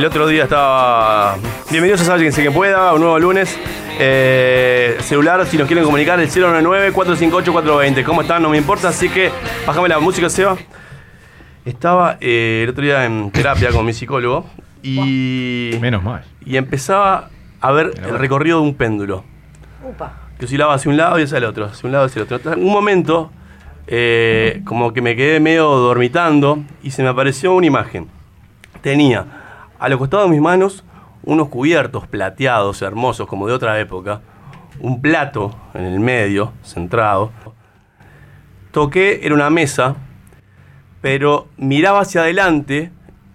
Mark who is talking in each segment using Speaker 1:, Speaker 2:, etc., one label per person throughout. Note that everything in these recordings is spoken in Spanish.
Speaker 1: El
Speaker 2: otro día estaba. Bienvenidos a Sálvense que pueda, un nuevo lunes. Eh, celular, si nos quieren comunicar, el 099-458-420. ¿Cómo están? No me importa, así que bájame la música, Seba. Estaba eh, el otro día en terapia con mi psicólogo y.
Speaker 3: Menos mal.
Speaker 2: Y empezaba a ver el recorrido de un péndulo.
Speaker 4: Upa.
Speaker 2: Que oscilaba hacia un lado y hacia el otro, hacia un lado y hacia el otro. En un momento, eh, como que me quedé medio dormitando y se me apareció una imagen. Tenía a los costados de mis manos unos cubiertos plateados, hermosos, como de otra época. Un plato en el medio, centrado. Toqué, era una mesa, pero miraba hacia adelante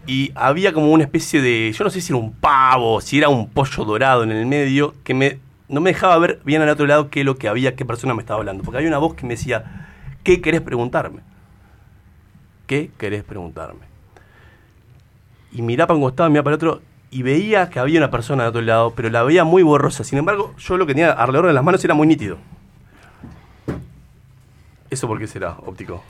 Speaker 2: y había como una especie de, yo no sé si era un pavo, si era un pollo dorado en el medio, que no me dejaba ver bien al otro lado qué es lo que había, qué persona me estaba hablando. Porque había una voz que me decía, ¿qué querés preguntarme? ¿Qué querés preguntarme? Y miraba para un costado, miraba para otro, y veía que había una persona de otro lado, pero la veía muy borrosa. Sin embargo, yo lo que tenía alrededor de las manos era muy nítido. ¿Eso por qué será, óptico?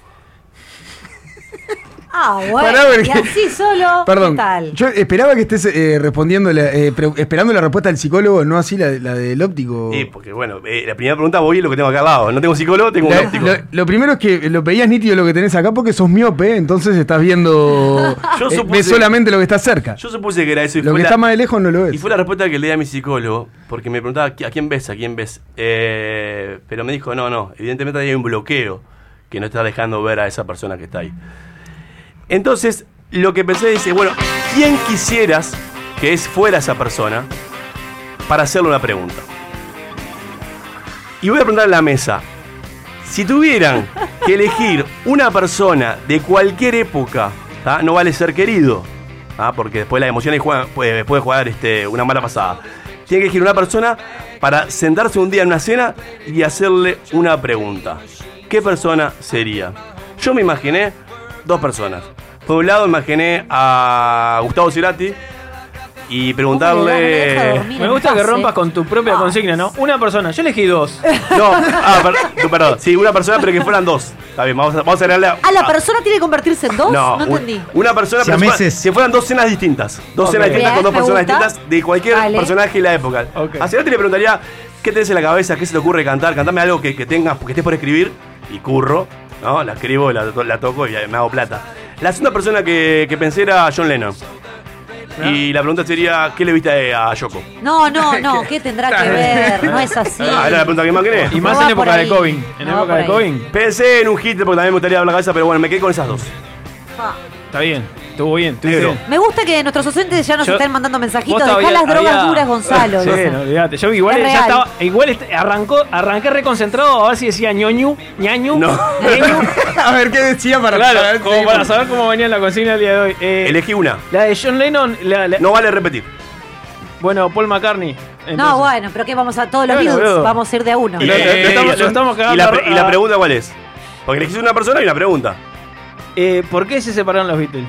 Speaker 4: Ah, bueno.
Speaker 3: Pará, porque-
Speaker 4: Y así solo.
Speaker 3: Perdón,
Speaker 4: ¿Qué tal?
Speaker 3: yo esperaba que estés eh, respondiendo, la- eh, pre- esperando la respuesta del psicólogo, no así la, la del óptico.
Speaker 2: Sí, porque bueno, eh, la primera pregunta voy a lo que tengo acá al lado. No tengo psicólogo, tengo un óptico.
Speaker 3: lo, lo primero es que lo veías nítido lo que tenés acá porque sos miope, entonces estás viendo.
Speaker 2: Yo supuse-
Speaker 3: ves solamente lo que está cerca.
Speaker 2: Yo supuse que era eso. Y
Speaker 3: Lo
Speaker 2: fue
Speaker 3: que
Speaker 2: la-
Speaker 3: está más de lejos no lo ves.
Speaker 2: Y fue la respuesta que le di a mi psicólogo, porque me preguntaba, ¿a quién ves? ¿A quién ves? Eh, pero me dijo, no, no, evidentemente hay un bloqueo que no está dejando ver a esa persona que está ahí. Entonces, lo que pensé, dice, bueno, ¿quién quisieras que es fuera esa persona para hacerle una pregunta? Y voy a preguntar en la mesa, si tuvieran que elegir una persona de cualquier época, no vale ser querido, porque después las emociones juegan, puede, puede jugar este, una mala pasada. Tiene que elegir una persona para sentarse un día en una cena y hacerle una pregunta. ¿Qué persona sería? Yo me imaginé dos personas. Por un lado imaginé a Gustavo Cerati y preguntarle...
Speaker 5: Me gusta que rompas con tu propia consigna, ¿no? Una persona, yo elegí dos.
Speaker 2: No, ah, per- tú, perdón. Sí, una persona, pero que fueran dos. Está bien, vamos a, vamos a agregarle a-
Speaker 4: Ah, la persona tiene que convertirse en dos. No,
Speaker 2: No,
Speaker 4: entendí.
Speaker 2: una persona, pero si, fuera-
Speaker 3: Siameses.
Speaker 2: si fueran dos cenas distintas. Dos
Speaker 4: Ok.
Speaker 2: cenas distintas con dos personas distintas de cualquier
Speaker 4: Vale.
Speaker 2: personaje de la época.
Speaker 5: Ok.
Speaker 2: A Cerati le preguntaría, ¿qué tenés en la cabeza? ¿Qué se te ocurre cantar? Cantame algo que, que tengas, que estés por escribir. Y curro, ¿no? La escribo, la, la toco y me hago plata. La segunda persona que, que pensé era John Lennon. Y la pregunta sería, ¿qué le viste a Yoko?
Speaker 4: No, no, no. ¿Qué tendrá que ver? No es así.
Speaker 2: Ah, era la pregunta que más quería.
Speaker 5: Y más
Speaker 4: No
Speaker 5: en época de. COVID. En
Speaker 4: No
Speaker 5: época de. COVID.
Speaker 2: Pensé en un hit porque también me gustaría hablar la cabeza, pero bueno, me quedé con esas dos.
Speaker 4: Ah,
Speaker 5: Está bien. Estuvo bien, estuvo bien.
Speaker 4: Me gusta que nuestros docentes ya nos
Speaker 5: Yo-
Speaker 4: estén mandando mensajitos.
Speaker 5: Vos
Speaker 4: Dejá
Speaker 5: todavía
Speaker 4: las drogas
Speaker 5: había-
Speaker 4: duras, Gonzalo.
Speaker 5: Sí,
Speaker 4: dicen.
Speaker 5: no, olvídate. Yo igual
Speaker 4: Es
Speaker 5: ya
Speaker 4: real.
Speaker 5: estaba. Igual est- arrancó, arranqué reconcentrado a ver si decía ñoñu, ñañu.
Speaker 2: No.
Speaker 5: ñeñu.
Speaker 3: A ver qué decía para
Speaker 5: Claro, como para saber cómo venía la consigna el día de hoy. Eh,
Speaker 2: Elegí una.
Speaker 5: la de John Lennon, la- la-
Speaker 2: No vale repetir.
Speaker 5: bueno, Paul McCartney.
Speaker 4: No, bueno, pero ¿qué vamos a todos los
Speaker 5: Bueno,
Speaker 4: Beatles?
Speaker 5: boludo.
Speaker 4: Vamos a ir de a uno.
Speaker 5: Lo- lo- lo estamos- lo estamos
Speaker 2: y, la, y pregunta cuál es? Porque elegiste una persona y una pregunta.
Speaker 5: Eh, ¿Por qué se separaron los Beatles?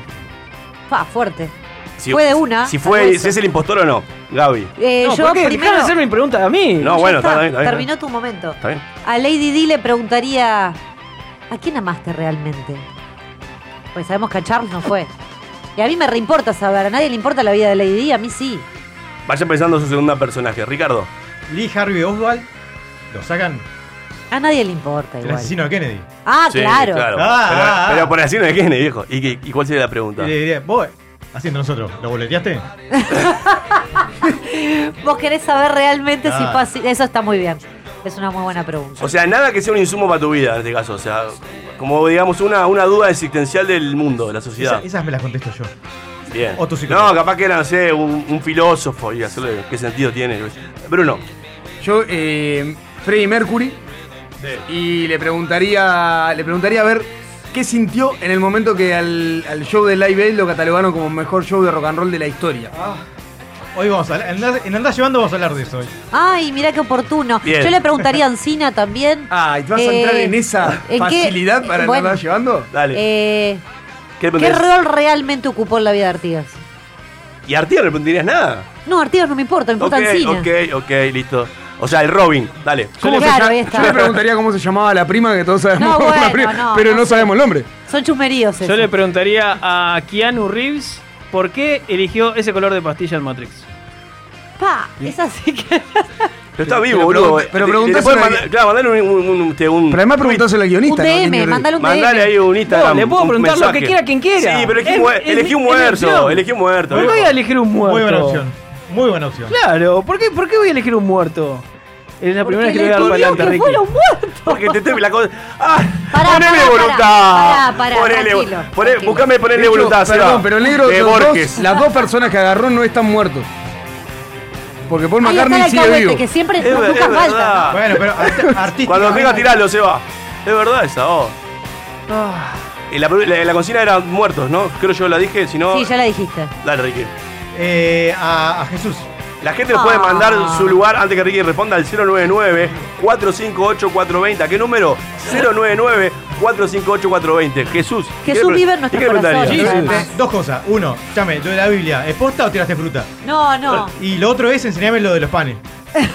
Speaker 4: Pa, fuerte.
Speaker 2: Si,
Speaker 4: Fue de una,
Speaker 2: Si fue, si es el impostor o no, Gaby.
Speaker 4: Eh,
Speaker 5: no,
Speaker 4: yo
Speaker 5: ¿por qué?
Speaker 4: primero.
Speaker 5: De hacerme pregunta a mí.
Speaker 2: No,
Speaker 4: Ya
Speaker 2: bueno,
Speaker 4: está,
Speaker 2: está bien, está bien.
Speaker 4: Terminó tu momento.
Speaker 2: ¿Está bien?
Speaker 4: A Lady D le preguntaría: ¿A quién amaste realmente? Pues sabemos que a Charles no fue. Y a mí me reimporta saber. A nadie le importa la vida de Lady D, a mí sí.
Speaker 2: Vaya pensando en su segunda personaje. Ricardo.
Speaker 6: Lee Harvey Oswald lo sacan
Speaker 4: A nadie le importa
Speaker 6: el
Speaker 4: igual.
Speaker 6: asesino de Kennedy.
Speaker 4: Ah,
Speaker 2: Sí,
Speaker 4: claro.
Speaker 6: Ah,
Speaker 2: pero,
Speaker 6: ah,
Speaker 2: pero
Speaker 6: ah.
Speaker 2: por así no de quién, viejo. ¿Y, qué- ¿Y cuál sería la pregunta?
Speaker 6: Y le diría, vos, haciendo nosotros, ¿lo boleteaste?
Speaker 4: Vos querés saber realmente si
Speaker 6: Ah.
Speaker 4: fue así. Eso está muy bien. Es una muy buena pregunta.
Speaker 2: O sea, nada que sea un insumo para tu vida en este caso. O sea, como digamos una, una duda existencial del mundo, de la sociedad.
Speaker 6: Esa- esas me las contesto yo.
Speaker 2: Bien.
Speaker 6: o tu psicólogo.
Speaker 2: no, capaz que era, no sé, un, un filósofo y hacerle qué sentido tiene. Bruno.
Speaker 3: Yo, eh, Freddie Mercury, y le preguntaría, le preguntaría a ver qué sintió en el momento que al, al show de Live Aid lo catalogaron como mejor show de rock and roll de la historia.
Speaker 6: Hoy vamos a hablar, en Andar- en Andar Llevando vamos a hablar de eso hoy.
Speaker 4: Ay, mira qué oportuno.
Speaker 2: Bien.
Speaker 4: Yo le preguntaría a Ancina también.
Speaker 3: Ah, ¿y te vas a
Speaker 4: Eh,
Speaker 3: entrar en esa
Speaker 4: ¿en qué-
Speaker 3: facilidad para
Speaker 4: bueno,
Speaker 3: andar llevando?
Speaker 2: Dale.
Speaker 4: Eh,
Speaker 2: ¿Qué,
Speaker 4: rol realmente ocupó en la vida de Artigas?
Speaker 2: ¿Y a Artigas no le preguntarías nada?
Speaker 4: No, Artigas no me importa, me importa Ancina.
Speaker 2: ok, ok, listo. O sea, el Robin, dale.
Speaker 3: ¿Cómo se
Speaker 4: Claro,
Speaker 3: llama-
Speaker 4: ahí está.
Speaker 3: Yo le preguntaría cómo se llamaba la prima, que todos sabemos
Speaker 4: No,
Speaker 3: la
Speaker 4: bueno,
Speaker 3: prima,
Speaker 4: no,
Speaker 3: pero
Speaker 4: no
Speaker 3: no,
Speaker 4: sé.
Speaker 3: sabemos el nombre.
Speaker 4: Son chusmeríos
Speaker 5: Yo le preguntaría a Keanu Reeves por qué eligió ese color de pastilla en Matrix.
Speaker 4: Pa, es así que...
Speaker 2: Pero está vivo,
Speaker 3: Pero
Speaker 2: boludo.
Speaker 3: pregunta- pero
Speaker 2: Le-
Speaker 3: preguntáselo
Speaker 2: mandar- Claro, mandale un, un, un, este, un-
Speaker 3: Pero además preguntárselo al
Speaker 4: Un
Speaker 3: guionista. ¿no?
Speaker 4: DM,
Speaker 3: ¿Quién-
Speaker 4: mandale un
Speaker 2: Mandale ahí un Instagram.
Speaker 5: No, le puedo
Speaker 2: un
Speaker 5: preguntar lo
Speaker 2: mensaje.
Speaker 5: que quiera quien quiera.
Speaker 2: Sí, pero elegí, un-
Speaker 5: es-
Speaker 2: elegí un
Speaker 5: es mi
Speaker 2: muerto.
Speaker 5: opción.
Speaker 2: Elegí un muerto.
Speaker 5: ¿Por qué voy a elegir un muerto?
Speaker 6: Muy buena opción. Muy buena opción.
Speaker 5: Claro, ¿por qué, ¿por qué voy a elegir un muerto? Es la primera vez que le voy a dar para adelante, Ricky.
Speaker 4: un muerto.
Speaker 2: Porque te estoy la cosa. ¡Ah!
Speaker 4: Pará,
Speaker 2: ponele
Speaker 4: pará,
Speaker 2: voluntad.
Speaker 4: pará, pará,
Speaker 2: ponele,
Speaker 4: tranquilo,
Speaker 2: poné-
Speaker 4: tranquilo.
Speaker 2: buscame ponerle
Speaker 3: hecho,
Speaker 2: voluntad, Seba.
Speaker 3: Perdón, pero el negro,
Speaker 2: De
Speaker 3: los dos, las dos personas que agarró no están muertos. Porque Paul McCartney sigue
Speaker 4: alcahuete,
Speaker 3: vivo.
Speaker 4: que siempre
Speaker 2: Es,
Speaker 4: nunca
Speaker 2: es
Speaker 4: falta.
Speaker 2: verdad.
Speaker 6: Bueno, pero art- artísticamente-
Speaker 2: Cuando tenga tiralo, Seba. Es verdad esa, oh. Y la, la, la consigna era muertos, ¿no? Creo yo la dije, si no.
Speaker 4: Sí, ya la dijiste.
Speaker 2: Dale, Ricky.
Speaker 6: Eh, a, a Jesús.
Speaker 2: La gente nos puede
Speaker 4: Ah.
Speaker 2: mandar su lugar antes que Ricky responda al 099-458-420. ¿A qué número? 099-458-420. Jesús. ¿qué
Speaker 4: Jesús vive en.
Speaker 6: Eh,
Speaker 4: además.
Speaker 6: eh, dos cosas. Uno, llame, lo de la Biblia. ¿Es posta o tiraste fruta?
Speaker 4: No, no.
Speaker 6: Y lo otro es enseñame lo de los panes.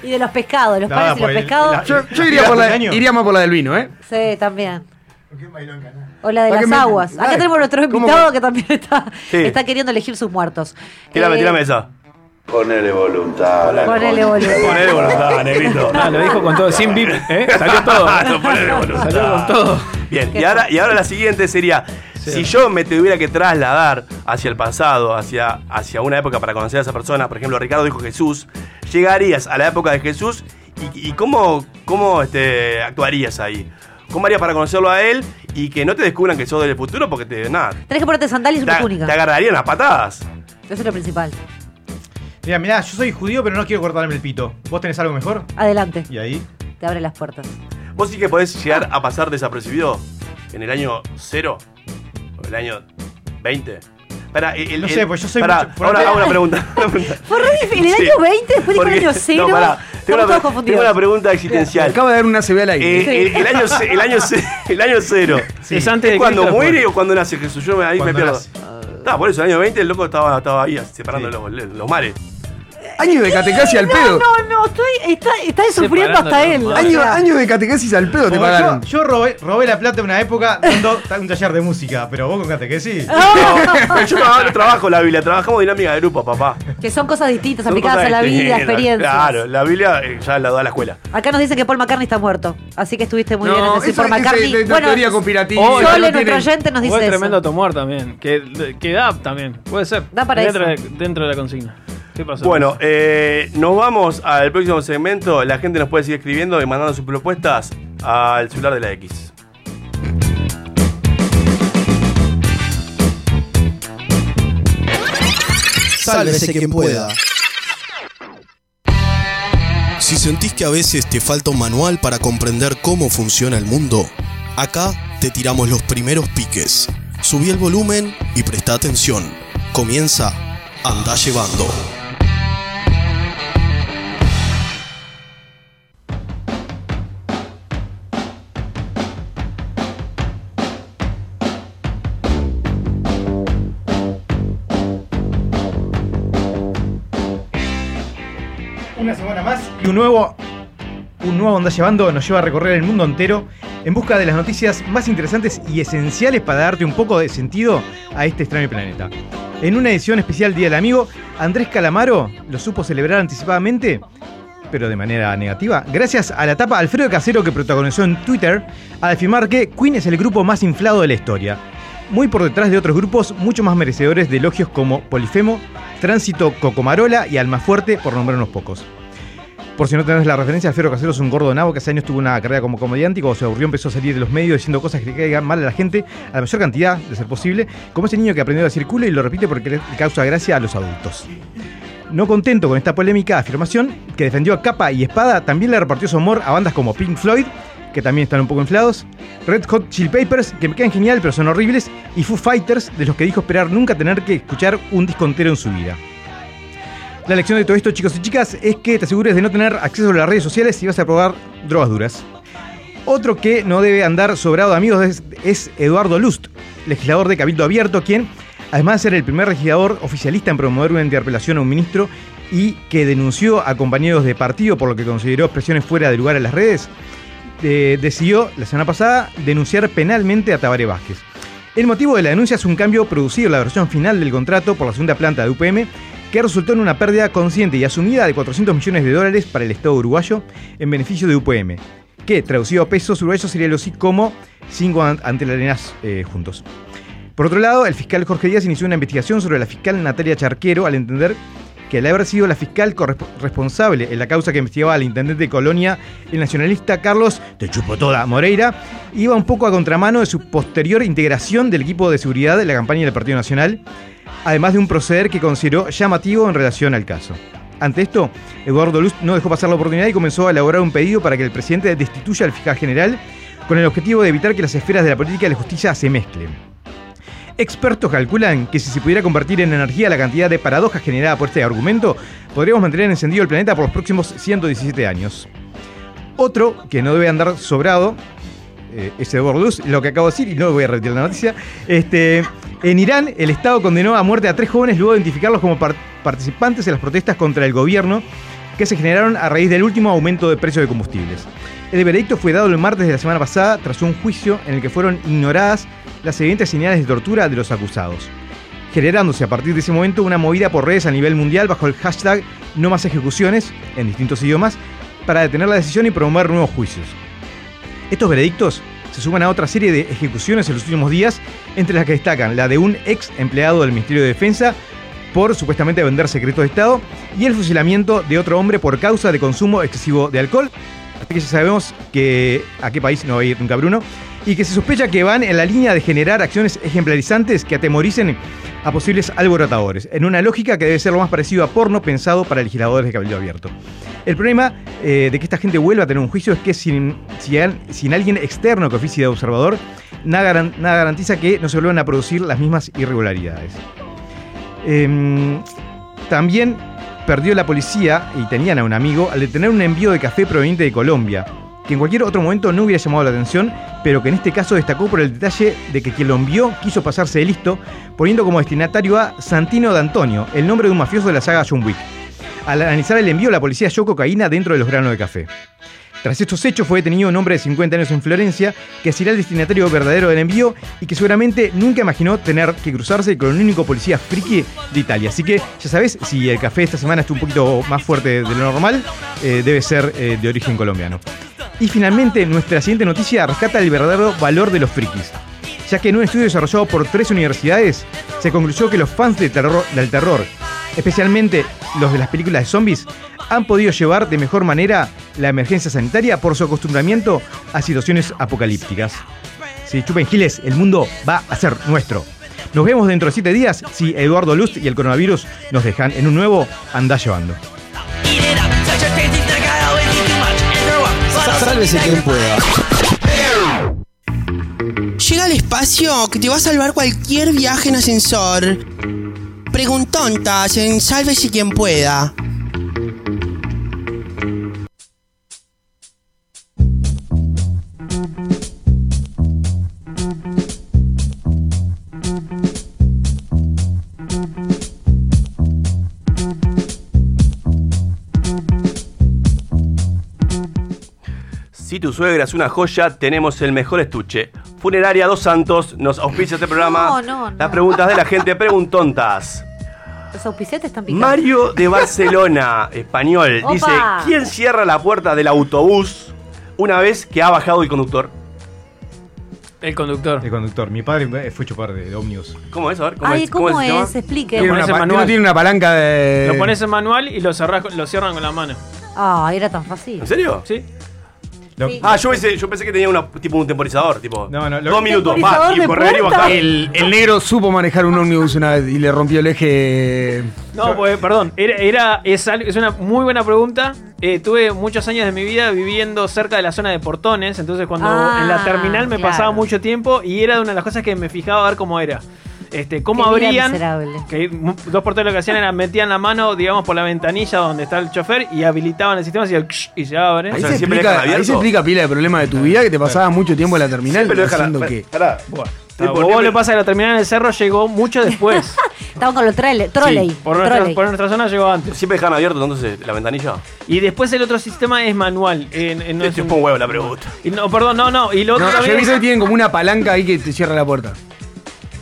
Speaker 4: Y de los pescados, los
Speaker 6: No,
Speaker 4: panes y los
Speaker 6: pues,
Speaker 4: pescados.
Speaker 6: la-
Speaker 3: Yo, yo iría, por la, iría más por la del vino, ¿eh?
Speaker 4: Sí, también. O la de
Speaker 3: ¿Para
Speaker 4: las aguas. Acá tenemos nuestro
Speaker 3: ¿Cómo
Speaker 4: invitado
Speaker 3: que-
Speaker 4: también está,
Speaker 2: Sí.
Speaker 4: está queriendo elegir sus muertos.
Speaker 2: Tírame,
Speaker 4: Eh,
Speaker 2: tírame esa.
Speaker 7: Ponele voluntad.
Speaker 4: Ponele voluntad.
Speaker 2: Ponele voluntad, negrito.
Speaker 5: Ah, lo dijo con todo, sin bip, ¿eh? Salió todo.
Speaker 2: No, ponele voluntad.
Speaker 5: Salió con todo.
Speaker 2: Bien, y ahora, y ahora la siguiente sería, si yo me tuviera que trasladar hacia el pasado, hacia, hacia una época para conocer a esa persona, por ejemplo, Ricardo dijo Jesús, llegarías a la época de Jesús y, y cómo, cómo este, actuarías ahí. ¿Cómo harías para conocerlo a él y que no te descubran que sos del futuro porque te, nada,
Speaker 4: Tenés que ponerte sandalias y
Speaker 2: te,
Speaker 4: una túnica.
Speaker 2: te agarrarían a patadas?
Speaker 4: Eso es lo principal.
Speaker 6: Mira, mirá, yo soy judío, pero no quiero cortarme el pito. ¿Vos tenés algo mejor?
Speaker 4: Adelante.
Speaker 6: Y ahí.
Speaker 4: Te abre las puertas.
Speaker 2: ¿Vos sí que podés llegar a pasar desapercibido en el año 0 o el año 20? Para, el,
Speaker 6: No sé, pues yo soy
Speaker 2: pará,
Speaker 6: mucho-
Speaker 2: ahora hago una pregunta.
Speaker 4: Fue re difícil. ¿El
Speaker 2: Sí.
Speaker 4: año 20? Después dijo el año 0.
Speaker 2: No, pará. Tengo una, tengo una pregunta existencial.
Speaker 3: Acaba de dar una CB al aire.
Speaker 2: Eh, el, el año, el, año, el año cero.
Speaker 5: Es antes de
Speaker 2: ¿Es cuando
Speaker 5: Cristo,
Speaker 2: muere o cuando nace Jesús? Yo me, ahí me pierdo.
Speaker 6: nace.
Speaker 2: Ah, por eso, el año 20 el loco estaba, estaba ahí separando
Speaker 6: Sí.
Speaker 2: los, los mares.
Speaker 3: Año de catecasis al pedo.
Speaker 4: No, no, estoy, está, está sufriendo hasta él.
Speaker 3: Año,
Speaker 4: O sea,
Speaker 3: año de catequesis al pedo te
Speaker 6: Como
Speaker 3: pagaron.
Speaker 6: yo, yo robé, robé la plata en una época dando un taller de música, pero vos con que sí.
Speaker 2: No, yo no, no trabajo la Biblia, trabajamos dinámica de grupo, papá.
Speaker 4: Que son cosas distintas,
Speaker 2: Son
Speaker 4: aplicadas
Speaker 2: cosas
Speaker 4: a la vida,
Speaker 2: distintas.
Speaker 4: experiencias.
Speaker 2: Claro, la Biblia eh, ya la da a la escuela.
Speaker 4: Acá nos dicen que Paul McCartney está muerto. Así que estuviste muy bien en decir Paul
Speaker 3: es-
Speaker 4: McCartney.
Speaker 3: de- de teoría conspirativa.
Speaker 5: Oh,
Speaker 4: Sole,
Speaker 3: no
Speaker 4: nuestro oyente, nos dice
Speaker 5: es tremendo tomar también. Que, que da también. Puede ser.
Speaker 4: Da para
Speaker 5: dentro
Speaker 4: eso.
Speaker 5: De, dentro de la consigna.
Speaker 2: Bueno, eh, nos vamos al próximo segmento. La gente nos puede seguir escribiendo y mandando sus propuestas al celular de la X.
Speaker 8: Sálvese quien pueda. Si sentís que a veces te falta un manual para comprender cómo funciona el mundo, acá te tiramos los primeros piques. Subí el volumen y presta atención. Comienza Anda Llevando.
Speaker 6: Un nuevo, un nuevo Onda Llevando nos lleva a recorrer el mundo entero en busca de las noticias más interesantes y esenciales para darte un poco de sentido a este extraño planeta. En una edición especial Día del Amigo, Andrés Calamaro lo supo celebrar anticipadamente, pero de manera negativa, gracias a la etapa Alfredo Casero que protagonizó en Twitter al afirmar que Queen es el grupo más inflado de la historia, muy por detrás de otros grupos mucho más merecedores de elogios como Polifemo, Tránsito Cocomarola y Almafuerte, por nombrar unos pocos. Por si no tenés la referencia, Alfredo Casero es un gordo nabo que hace años tuvo una carrera como comediante y cuando se aburrió empezó a salir de los medios diciendo cosas que le caigan mal a la gente a la mayor cantidad, de ser posible, como ese niño que aprendió a decir culo y lo repite porque le causa gracia a los adultos. No contento con esta polémica afirmación, que defendió a capa y espada, también le repartió su amor a bandas como Pink Floyd, que también están un poco inflados, Red Hot Chili Papers, que me quedan genial pero son horribles, y Foo Fighters, de los que dijo esperar nunca tener que escuchar un disco entero en su vida. La lección de todo esto, chicos y chicas, es que te asegures de no tener acceso a las redes sociales si vas a probar drogas duras. Otro que no debe andar sobrado de amigos es, Eduardo Lust, legislador de Cabildo Abierto, quien, además de ser el primer legislador oficialista en promover una interpelación a un ministro y que denunció a compañeros de partido por lo que consideró expresiones fuera de lugar en las redes, eh, decidió la semana pasada denunciar penalmente a Tabaré Vázquez. El motivo de la denuncia es un cambio producido en la versión final del contrato por la segunda planta de UPM que resultó en una pérdida consciente y asumida de 400 millones de dólares para el Estado uruguayo en beneficio de UPM, que traducido a pesos uruguayos sería algo así como 5 ante la arenas eh, juntos. Por otro lado, el fiscal Jorge Díaz inició una investigación sobre la fiscal Natalia Charquero al entender que al haber sido la fiscal responsable en la causa que investigaba al intendente de Colonia, el nacionalista Carlos de Chupotoda Moreira, iba un poco a contramano de su posterior integración del equipo de seguridad de la campaña del Partido Nacional, además de un proceder que consideró llamativo en relación al caso. Ante esto, Eduardo Luz no dejó pasar la oportunidad y comenzó a elaborar un pedido para que el presidente destituya al fiscal general con el objetivo de evitar que las esferas de la política y la justicia se mezclen. Expertos calculan que si se pudiera convertir en energía la cantidad de paradojas generada por este argumento, podríamos mantener encendido el planeta por los próximos 117 años. Otro que no debe andar sobrado eh, es Eduardo Luz, lo que acabo de decir, y no voy a retirar la noticia. Este, en Irán, el Estado condenó a muerte a tres jóvenes luego de identificarlos como par- participantes en las protestas contra el gobierno que se generaron a raíz del último aumento de precios de combustibles. El veredicto fue dado el martes de la semana pasada tras un juicio en el que fueron ignoradas las evidentes señales de tortura de los acusados, generándose a partir de ese momento una movida por redes a nivel mundial bajo el hashtag No más ejecuciones en distintos idiomas para detener la decisión y promover nuevos juicios. Estos veredictos se suman a otra serie de ejecuciones en los últimos días, entre las que destacan la de un ex empleado del Ministerio de Defensa por supuestamente vender secretos de Estado y el fusilamiento de otro hombre por causa de consumo excesivo de alcohol. Así que ya sabemos que a qué país no va a ir nunca Bruno. Y que se sospecha que van en la línea de generar acciones ejemplarizantes que atemoricen a posibles alborotadores, en una lógica que debe ser lo más parecido a porno pensado para legisladores de Cabildo Abierto. El problema eh, de que esta gente vuelva a tener un juicio es que sin, sin, alguien externo que oficie de observador, nada, nada garantiza que no se vuelvan a producir las mismas irregularidades. Em, también perdió la policía, y tenían a un amigo, al detener un envío de café proveniente de Colombia, que en cualquier otro momento no hubiera llamado la atención, pero que en este caso destacó por el detalle de que quien lo envió quiso pasarse de listo, poniendo como destinatario a Santino D'Antonio, el nombre de un mafioso de la saga John Wick. Al analizar el envío, la policía halló cocaína dentro de los granos de café. Tras estos hechos fue detenido un hombre de 50 años en Florencia que será el destinatario verdadero del envío y que seguramente nunca imaginó tener que cruzarse con el único policía friki de Italia. Así que ya sabes, si el café esta semana estuvo un poquito más fuerte de lo normal, eh, debe ser eh, de origen colombiano. Y finalmente, nuestra siguiente noticia rescata el verdadero valor de los frikis, ya que en un estudio desarrollado por tres universidades se concluyó que los fans del terror, del terror especialmente los de las películas de zombies, han podido llevar de mejor manera la emergencia sanitaria por su acostumbramiento a situaciones apocalípticas. Si chupen giles, el mundo va a ser nuestro. Nos vemos dentro de siete días si Eduardo Lust y el coronavirus nos dejan en un nuevo Andá Llevando.
Speaker 8: Sálvese quien pueda. Llega al espacio que te va a salvar cualquier viaje en ascensor. Preguntontas en Sálvese quien pueda.
Speaker 2: Si tu suegra es una joya, tenemos el mejor estuche. Funeraria Dos Santos nos auspicia este programa.
Speaker 4: No, no, no.
Speaker 2: Las preguntas de la gente preguntontas.
Speaker 4: Los auspiciantes están picando.
Speaker 2: Mario de Barcelona, español,
Speaker 4: Opa.
Speaker 2: dice: ¿Quién cierra la puerta del autobús una vez que ha bajado el conductor?
Speaker 5: El conductor.
Speaker 6: El conductor. Mi padre eh, fue chupar de, de ómnibus.
Speaker 2: ¿Cómo es? A ver, ¿cómo
Speaker 4: Ay,
Speaker 2: es?
Speaker 4: ¿cómo,
Speaker 2: se llama?
Speaker 4: es? Explique.
Speaker 3: Tiene una, pa-
Speaker 5: manual.
Speaker 3: uno tiene una palanca de.
Speaker 5: Lo pones en manual y lo, cerrás con- lo cierran con la mano.
Speaker 4: Ah, era tan fácil.
Speaker 2: ¿En serio?
Speaker 5: ¿Sí?
Speaker 6: Lo-
Speaker 4: Sí.
Speaker 2: Ah, yo pensé, yo pensé que tenía una, tipo un temporizador, tipo.
Speaker 6: No, no, lo-
Speaker 2: dos minutos,
Speaker 4: ¿Temporizador
Speaker 2: va, y
Speaker 4: de
Speaker 2: correr y
Speaker 4: puerta?
Speaker 2: bajar.
Speaker 3: El, el negro supo manejar un ómnibus una vez y le rompió el eje.
Speaker 5: No, pues, perdón. Era, era- es, al- es una muy buena pregunta. Eh, tuve muchos años de mi vida viviendo cerca de la zona de Portones. Entonces, cuando
Speaker 4: Ah,
Speaker 5: en la terminal me
Speaker 4: claro.
Speaker 5: pasaba mucho tiempo y era de una de las cosas que me fijaba a ver cómo era. Este, cómo
Speaker 4: Qué
Speaker 5: abrían. Que dos porteros lo que hacían era metían la mano, digamos, por la ventanilla donde está el chofer y habilitaban el sistema y, y se abre.
Speaker 2: O
Speaker 3: Ahí,
Speaker 2: sea,
Speaker 3: se explica,
Speaker 2: dejan
Speaker 3: ahí se
Speaker 2: abierto.
Speaker 3: explica pila de problema de tu vida que te pasaba mucho tiempo en la terminal
Speaker 2: dejan
Speaker 3: haciendo que.
Speaker 2: Pará.
Speaker 5: Bueno, vos le pasa que la terminal del cerro llegó mucho después.
Speaker 4: Estaban con los trole- trolley.
Speaker 5: Sí, por, nuestra,
Speaker 4: trolley.
Speaker 5: por nuestra zona llegó antes.
Speaker 2: Siempre dejan abierto entonces la ventanilla.
Speaker 5: Y después el otro sistema es manual. En, en- no es un-
Speaker 2: chupa un huevo la pregunta.
Speaker 5: y no, perdón, no, no. Y lo otro
Speaker 3: No, yo he
Speaker 5: también
Speaker 3: visto
Speaker 5: es-
Speaker 3: que tienen como una palanca ahí que te cierra la puerta.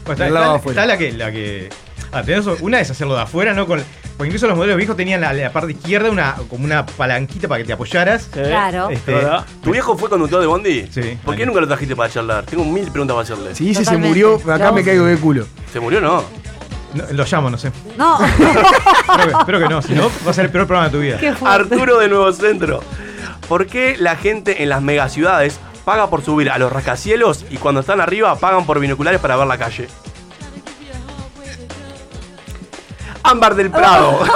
Speaker 6: Bueno, está, la que. La que ah, tenés una es hacerlo de afuera, ¿no? Con, porque incluso los modelos viejos tenían la, la parte izquierda una, como una palanquita para que te apoyaras.
Speaker 5: Sí,
Speaker 4: Claro.
Speaker 6: Este.
Speaker 2: ¿Tu viejo fue conductor de Bondi?
Speaker 6: Sí.
Speaker 2: ¿Por qué nunca lo trajiste para charlar? Tengo mil preguntas para hacerle.
Speaker 3: Si dice se murió, acá me caigo de culo.
Speaker 2: ¿Se murió o no?
Speaker 6: no, lo llamo, no sé.
Speaker 4: No.
Speaker 6: Espero que, espero que no, si no, va a ser el peor programa de tu vida.
Speaker 2: Arturo de Nuevo Centro. ¿Por qué la gente en las megaciudades paga por subir a los rascacielos y cuando están arriba pagan por binoculares para ver la calle? Ámbar del Prado.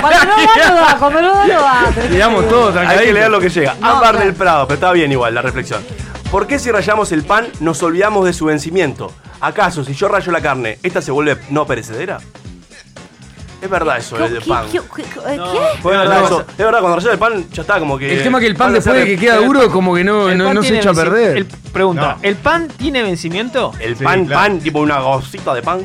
Speaker 4: Cuando no va, no va. Cuando no va, no va. Pero-
Speaker 3: Le damos todo,
Speaker 2: Hay que leer lo que llega.
Speaker 4: No,
Speaker 2: Ámbar
Speaker 4: claro.
Speaker 2: del Prado, pero está bien igual la reflexión. ¿Por qué si rayamos el pan nos olvidamos de su vencimiento? ¿Acaso si yo rayo la carne, esta se vuelve no perecedera? Es verdad eso,
Speaker 4: ¿Qué-
Speaker 2: el del
Speaker 4: qué-
Speaker 2: pan.
Speaker 4: qué- qué- qué-
Speaker 5: No,
Speaker 4: ¿Qué?
Speaker 2: Es verdad, eso. Es verdad, cuando rayas el pan ya está como que.
Speaker 3: El tema es que el pan después de que queda duro como que no, no, se
Speaker 5: tiene
Speaker 3: echa a perder.
Speaker 5: el- pregunta,
Speaker 6: No.
Speaker 5: ¿el pan tiene vencimiento?
Speaker 2: El
Speaker 6: Sí,
Speaker 2: pan,
Speaker 6: claro.
Speaker 2: pan, tipo una gocita de pan.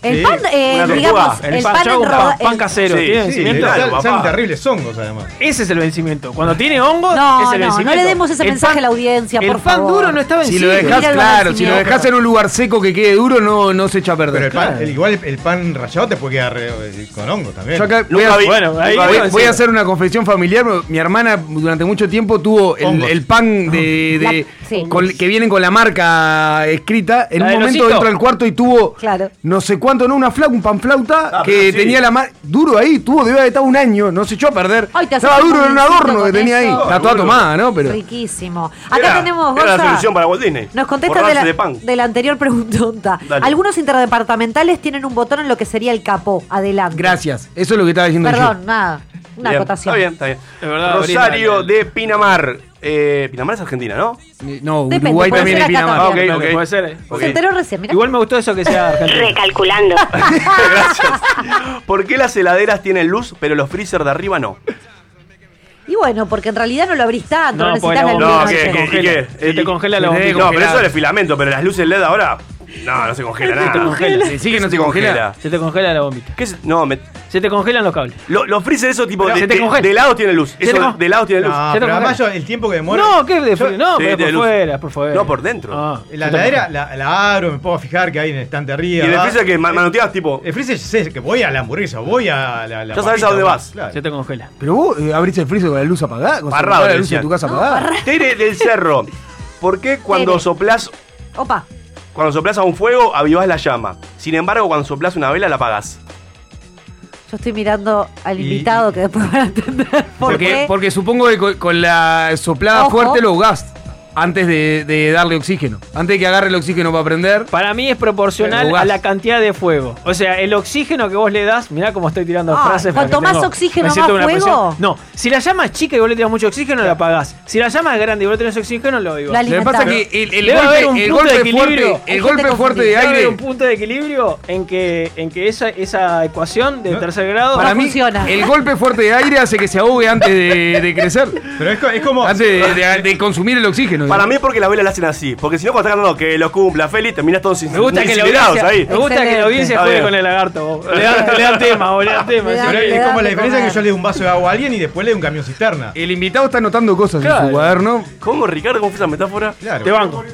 Speaker 4: El
Speaker 6: Sí,
Speaker 4: pan, eh,
Speaker 2: una
Speaker 4: digamos,
Speaker 2: tortuga.
Speaker 5: El,
Speaker 4: el
Speaker 5: pan,
Speaker 4: pan
Speaker 5: yo hago
Speaker 4: en
Speaker 5: un pan,
Speaker 4: roda-
Speaker 5: pan
Speaker 4: el-
Speaker 5: casero,
Speaker 2: Sí,
Speaker 5: ¿tiene
Speaker 2: sí,
Speaker 5: vencimiento?
Speaker 2: claro,
Speaker 6: salen,
Speaker 2: papá.
Speaker 6: salen terribles hongos, además.
Speaker 5: Ese es el vencimiento. Cuando tiene hongo,
Speaker 4: No,
Speaker 5: es el
Speaker 4: no, no
Speaker 5: vencimiento.
Speaker 4: le demos ese
Speaker 5: El
Speaker 4: mensaje
Speaker 5: pan-
Speaker 4: a la audiencia,
Speaker 5: el
Speaker 4: por
Speaker 5: pan
Speaker 4: favor.
Speaker 5: duro no está
Speaker 3: Si
Speaker 5: vencido.
Speaker 3: lo
Speaker 4: Mira el
Speaker 3: claro, si lo
Speaker 4: vencimiento.
Speaker 3: dejas en un lugar seco que quede duro, no, no se echa a perder.
Speaker 6: Pero el pan,
Speaker 3: Claro.
Speaker 6: el- igual el, el pan rallado te puede quedar eh, con hongos también.
Speaker 3: Yo acá voy
Speaker 2: Nunca
Speaker 3: a,
Speaker 2: vi-
Speaker 5: Bueno, ahí
Speaker 2: nunca vi-
Speaker 3: voy,
Speaker 5: bueno,
Speaker 3: voy
Speaker 5: sí.
Speaker 3: a hacer una confesión familiar. Mi hermana durante mucho tiempo tuvo el,
Speaker 6: Hongos.
Speaker 3: el pan de, de-
Speaker 4: La- sí.
Speaker 3: con- que vienen con la marca escrita. En
Speaker 5: ¿La
Speaker 3: un
Speaker 5: del
Speaker 3: momento entra al cuarto y tuvo
Speaker 4: Claro.
Speaker 3: no sé cuánto, no, una flauta, un pan flauta
Speaker 2: Ah,
Speaker 3: que
Speaker 2: sí.
Speaker 3: tenía la mar duro ahí, tuvo, debe haber estado un año, no se echó a perder.
Speaker 4: Ay, te
Speaker 3: Estaba duro en un adorno que tenía ahí. Está toda tomada, ¿no? Pero
Speaker 4: Riquísimo. Acá
Speaker 2: Era-
Speaker 4: tenemos
Speaker 2: Era la solución para Walt Disney.
Speaker 4: Nos contesta de la,
Speaker 2: de pan.
Speaker 4: de la anterior pregunta.
Speaker 2: Dale.
Speaker 4: Algunos interdepartamentales tienen un botón en lo que sería el capó. Adelante.
Speaker 3: gracias. Eso es lo que estaba diciendo
Speaker 4: Perdón, nada. Una
Speaker 2: Bien,
Speaker 4: acotación.
Speaker 2: Está bien, está bien.
Speaker 5: Es verdad,
Speaker 2: Rosario de Pinamar. Eh, Pinamar es Argentina, ¿no?
Speaker 3: No,
Speaker 4: Depende,
Speaker 3: Uruguay
Speaker 4: puede
Speaker 3: también
Speaker 4: ser
Speaker 3: es
Speaker 4: acá
Speaker 3: Pinamar.
Speaker 2: Ah, ok, ok.
Speaker 5: Puede ser. eh.
Speaker 2: Ok.
Speaker 4: Se enteró recién, mira.
Speaker 5: Igual me gustó eso que sea argentino.
Speaker 9: Recalculando.
Speaker 2: Gracias. ¿Por qué las heladeras tienen luz, pero los freezer de arriba no?
Speaker 4: Y bueno, porque en realidad no lo abrís tanto, no,
Speaker 5: No,
Speaker 4: necesitas la
Speaker 5: no.
Speaker 2: ¿qué,
Speaker 4: noche.
Speaker 2: qué,
Speaker 5: congela.
Speaker 2: qué, qué?
Speaker 5: Se te congela la
Speaker 3: te
Speaker 5: bombilla.
Speaker 2: No, pero eso es de filamento, pero las luces LED ahora. No, no se congela
Speaker 5: Se te
Speaker 2: nada.
Speaker 5: congela.
Speaker 3: Sí, sí que no
Speaker 2: Se
Speaker 3: se congela.
Speaker 5: Se te congela la bombita.
Speaker 2: ¿Qué es? No, me-
Speaker 5: Se te congelan los cables.
Speaker 2: lo- los freezer esos tipo
Speaker 5: Pero
Speaker 2: de,
Speaker 5: se te
Speaker 2: de,
Speaker 5: congela.
Speaker 2: de lado tiene luz.
Speaker 5: Se
Speaker 2: Eso
Speaker 5: con-
Speaker 2: de lado tiene luz.
Speaker 6: No,
Speaker 5: Se te
Speaker 6: pero además yo el tiempo que demora.
Speaker 5: No, ¿qué? De
Speaker 6: Yo-
Speaker 5: frío? No,
Speaker 2: Sí,
Speaker 5: pero
Speaker 2: tiene
Speaker 5: por
Speaker 2: luz.
Speaker 5: fuera, por fuera.
Speaker 2: No, por dentro.
Speaker 5: Ah,
Speaker 6: La
Speaker 5: se te
Speaker 6: heladera la, la abro, me puedo fijar que hay en el estante arriba.
Speaker 2: Y el
Speaker 6: va.
Speaker 2: freezer que ma- manoteas tipo.
Speaker 6: El freezer sé que voy a la hamburguesa, voy a la. la
Speaker 2: Ya sabes a
Speaker 6: papita,
Speaker 2: dónde vas.
Speaker 6: claro.
Speaker 5: Se te congela.
Speaker 3: Pero vos eh, abrís el freezer con la luz apagada, con
Speaker 2: Parrado,
Speaker 3: la
Speaker 2: le
Speaker 3: luz en
Speaker 2: decían.
Speaker 3: tu casa apagada.
Speaker 2: Tere del Cerro. ¿Por qué cuando
Speaker 4: Tere.
Speaker 2: soplás,
Speaker 4: Opa.
Speaker 2: Cuando soplás a un fuego avivás la llama? Sin embargo, cuando soplás una vela la apagás.
Speaker 4: Yo estoy mirando al
Speaker 6: Y-
Speaker 4: invitado que después van a entender por
Speaker 3: Porque,
Speaker 4: qué.
Speaker 3: porque supongo que con, con la soplada
Speaker 4: Ojo.
Speaker 3: fuerte lo ahogás. Antes de, de darle oxígeno. Antes de que agarre el oxígeno para prender.
Speaker 5: Para mí es proporcional a la cantidad de fuego. O sea, el oxígeno que vos le das, mirá cómo estoy tirando
Speaker 4: Ah,
Speaker 5: frases.
Speaker 4: cuanto más
Speaker 5: tengo-
Speaker 4: oxígeno, más
Speaker 5: presión.
Speaker 4: fuego.
Speaker 5: No, si la llama es chica y vos le tiras mucho oxígeno, la apagás. Si la llama es grande y vos le tenés oxígeno, lo digo.
Speaker 4: La
Speaker 3: Lo que pasa es que el, el golpe,
Speaker 5: un
Speaker 3: el
Speaker 5: punto de
Speaker 3: fuerte,
Speaker 5: Hay
Speaker 3: el golpe fuerte de
Speaker 5: Debe un punto de equilibrio en que, en que esa, esa ecuación de tercer grado
Speaker 3: Para mí, el golpe fuerte de aire hace que se ahogue antes de, de crecer.
Speaker 6: Pero es, co- es como.
Speaker 3: Antes de, de- de consumir el oxígeno.
Speaker 2: Para mí porque las velas la hacen así. Porque si no, cuando estás cantando que lo cumpla feliz, terminas todos sin
Speaker 5: Me gusta que la audiencia,
Speaker 2: ahí.
Speaker 5: me gusta que la audiencia
Speaker 2: Está
Speaker 5: juegue con el lagarto. vos. Le dan, le tema, vos, le dan tema.
Speaker 6: Pero es como la diferencia que yo le doy un vaso de agua a alguien y después le doy un camión cisterna.
Speaker 3: El invitado está anotando cosas en su cuaderno.
Speaker 2: ¿Cómo, Ricardo? ¿Cómo fue esa metáfora?
Speaker 6: Claro.
Speaker 5: Te banco.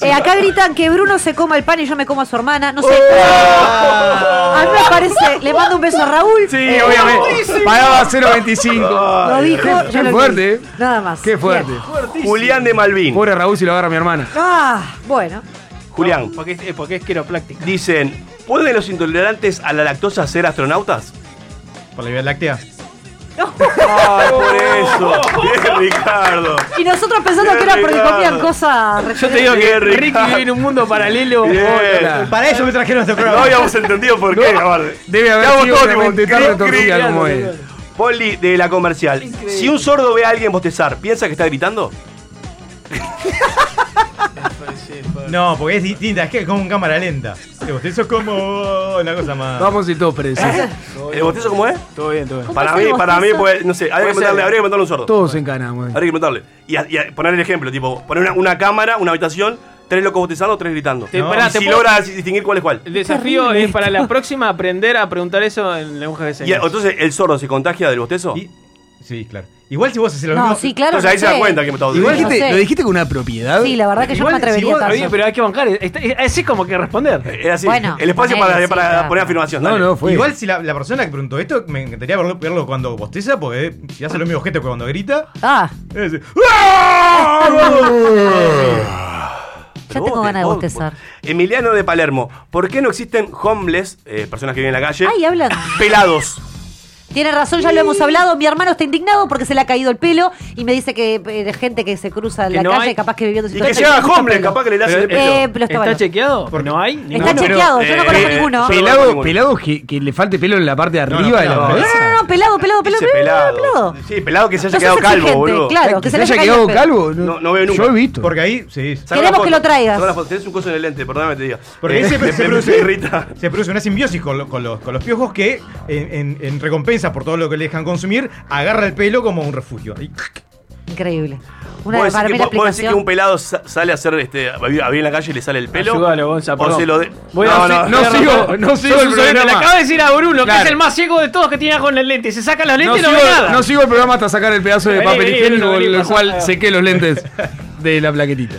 Speaker 4: Eh, acá gritan que Bruno se coma el pan y yo me como a su hermana. No sé.
Speaker 3: Oh.
Speaker 4: A mí me parece. Le mando un beso a Raúl.
Speaker 3: Sí,
Speaker 4: Eh,
Speaker 3: obviamente. Pagaba 0.25.
Speaker 4: Lo dijo.
Speaker 3: Qué,
Speaker 4: yo
Speaker 3: qué
Speaker 4: lo
Speaker 3: fuerte, eh.
Speaker 4: Nada más.
Speaker 3: Qué fuerte.
Speaker 4: Bien.
Speaker 2: Julián de Malvin.
Speaker 3: Pobre Raúl si lo agarra mi hermana.
Speaker 4: Ah, bueno.
Speaker 2: Julián.
Speaker 5: Porque es, eh, porque es quiropláctica.
Speaker 2: Dicen, ¿pueden los intolerantes a la lactosa ser astronautas?
Speaker 6: Por la Vía Láctea.
Speaker 2: Ay, por eso. Bien, Ricardo.
Speaker 4: Y nosotros pensando que era porque comían cosas.
Speaker 5: Yo te digo que Ricky
Speaker 2: Ricardo.
Speaker 5: vive en un mundo paralelo.
Speaker 2: Bien.
Speaker 5: Hola.
Speaker 6: Para eso me trajeron este
Speaker 2: No
Speaker 6: programa.
Speaker 2: habíamos entendido por qué, aparte.
Speaker 3: Debe haber sido
Speaker 2: todos
Speaker 3: una
Speaker 2: tipo,
Speaker 3: mente tan
Speaker 2: cri,
Speaker 3: retorcida
Speaker 2: cri,
Speaker 3: como él.
Speaker 2: Poli de la comercial. Si un sordo ve a alguien bostezar, ¿piensa que está gritando?
Speaker 6: No, porque es distinta, es que es como un cámara lenta. El bostezo es como una cosa más.
Speaker 3: Vamos y todos precisos.
Speaker 2: ¿El bostezo cómo es?
Speaker 5: Todo bien, todo bien.
Speaker 2: Para mí, para mí, pues, no sé, habría que, preguntarle, habría que preguntarle a un sordo.
Speaker 3: Todos encanamos.
Speaker 2: Habría que preguntarle. Y, a- y a- poner el ejemplo, tipo, poner una, una cámara, una habitación, tres locos bostezando, tres gritando.
Speaker 5: Te-
Speaker 2: No.
Speaker 5: pará,
Speaker 2: Y
Speaker 5: te
Speaker 2: si
Speaker 5: puedo-
Speaker 2: logra distinguir cuál es cuál.
Speaker 5: El desafío es para la próxima aprender a preguntar eso en lenguaje de
Speaker 2: Y
Speaker 5: señas.
Speaker 2: entonces, ¿el sordo se contagia del bostezo?
Speaker 6: Y- sí, claro. Igual si vos haces lo
Speaker 4: No,
Speaker 6: mismo.
Speaker 4: sí, claro.
Speaker 2: Entonces ahí se da
Speaker 4: sé.
Speaker 2: cuenta que me está
Speaker 3: Igual dijiste,
Speaker 4: sé.
Speaker 3: lo dijiste con una propiedad.
Speaker 4: Sí, la verdad que yo no me atrevería
Speaker 6: si vos-
Speaker 4: tanto.
Speaker 5: Oye, pero hay que bancar. Es así como que responder.
Speaker 2: Era así.
Speaker 4: Bueno,
Speaker 2: el espacio
Speaker 4: ponele,
Speaker 2: para,
Speaker 4: sí,
Speaker 2: para
Speaker 4: claro.
Speaker 2: poner afirmación.
Speaker 3: No,
Speaker 2: dale.
Speaker 3: no, fue.
Speaker 6: Igual si la, la persona que preguntó esto, me encantaría verlo, verlo cuando bosteza, porque si hace lo mismo objeto que cuando grita.
Speaker 4: Ah,
Speaker 6: es decir,
Speaker 4: ya tengo ganas de bostezar.
Speaker 2: Emiliano de Palermo. ¿Por qué no existen homeless, eh, personas que viven en la calle,
Speaker 4: Ay, hablan.
Speaker 2: pelados?
Speaker 4: Tiene razón, ya lo hemos hablado. Mi hermano está indignado porque se le ha caído el pelo y me dice que eh, gente que se cruza en
Speaker 5: Que
Speaker 4: la
Speaker 5: no
Speaker 4: calle,
Speaker 5: hay-
Speaker 4: capaz que viviendo
Speaker 2: Y que se
Speaker 4: tiene
Speaker 2: haga
Speaker 4: mucho
Speaker 2: homeless,
Speaker 4: pelo.
Speaker 2: capaz que le hace el pelo.
Speaker 4: Eh, pero está
Speaker 5: ¿Está
Speaker 4: bueno.
Speaker 5: chequeado?
Speaker 6: Porque-
Speaker 5: ¿No hay?
Speaker 4: Está
Speaker 5: Ninguno.
Speaker 4: chequeado, yo no
Speaker 2: eh,
Speaker 4: conozco ninguno.
Speaker 2: yo-
Speaker 3: Pelado,
Speaker 2: ninguno.
Speaker 3: pelado que, que le falte pelo en la parte de
Speaker 6: no,
Speaker 3: arriba de la
Speaker 6: pelado.
Speaker 4: No,
Speaker 3: cabeza.
Speaker 4: no, no, pelado, pelado, pelado,
Speaker 2: Ese
Speaker 4: pelado.
Speaker 2: Sí, pelado que se haya
Speaker 4: No
Speaker 2: quedado calvo,
Speaker 4: exigente,
Speaker 2: boludo.
Speaker 4: Claro, que se le
Speaker 3: haya
Speaker 4: haya caído
Speaker 3: quedado
Speaker 4: el pelo.
Speaker 3: calvo.
Speaker 2: No, no veo nunca.
Speaker 3: Yo he visto.
Speaker 6: porque ahí, sí.
Speaker 2: Saca
Speaker 4: Queremos que lo traigas.
Speaker 2: saca una foto. Tenés un coso en el lente, perdóname que te diga.
Speaker 6: Porque ahí se,
Speaker 2: me-
Speaker 6: se
Speaker 2: me-
Speaker 6: produce,
Speaker 2: irrita.
Speaker 6: se produce una simbiosis con, lo- con los, con los piojos que, en, en- en recompensa por todo lo que le dejan consumir, agarra el pelo como un refugio. Y-
Speaker 4: Increíble. Una
Speaker 2: ¿Vos decís, que, vos decís que un pelado sa- sale a hacer este, a vivir en la calle y le sale el pelo?
Speaker 5: Ayúdalo, Gonza,
Speaker 2: o
Speaker 5: perdón.
Speaker 2: se lo de...
Speaker 5: Voy a
Speaker 2: no,
Speaker 5: hacer-
Speaker 2: no,
Speaker 3: no
Speaker 2: no,
Speaker 3: sigo,
Speaker 2: no.
Speaker 3: no sigo el
Speaker 5: sorete. Le
Speaker 3: programa.
Speaker 5: acabo de decir a Bruno, que es el más ciego de todos que tiene con el lente. Se saca los
Speaker 3: No
Speaker 5: lentes y no,
Speaker 3: sigo,
Speaker 5: ve nada.
Speaker 3: no sigo el programa hasta sacar el pedazo de
Speaker 5: Vení,
Speaker 3: papel
Speaker 5: vení,
Speaker 3: higiénico
Speaker 5: vení,
Speaker 3: con el cual sequé los lentes de la plaquetita.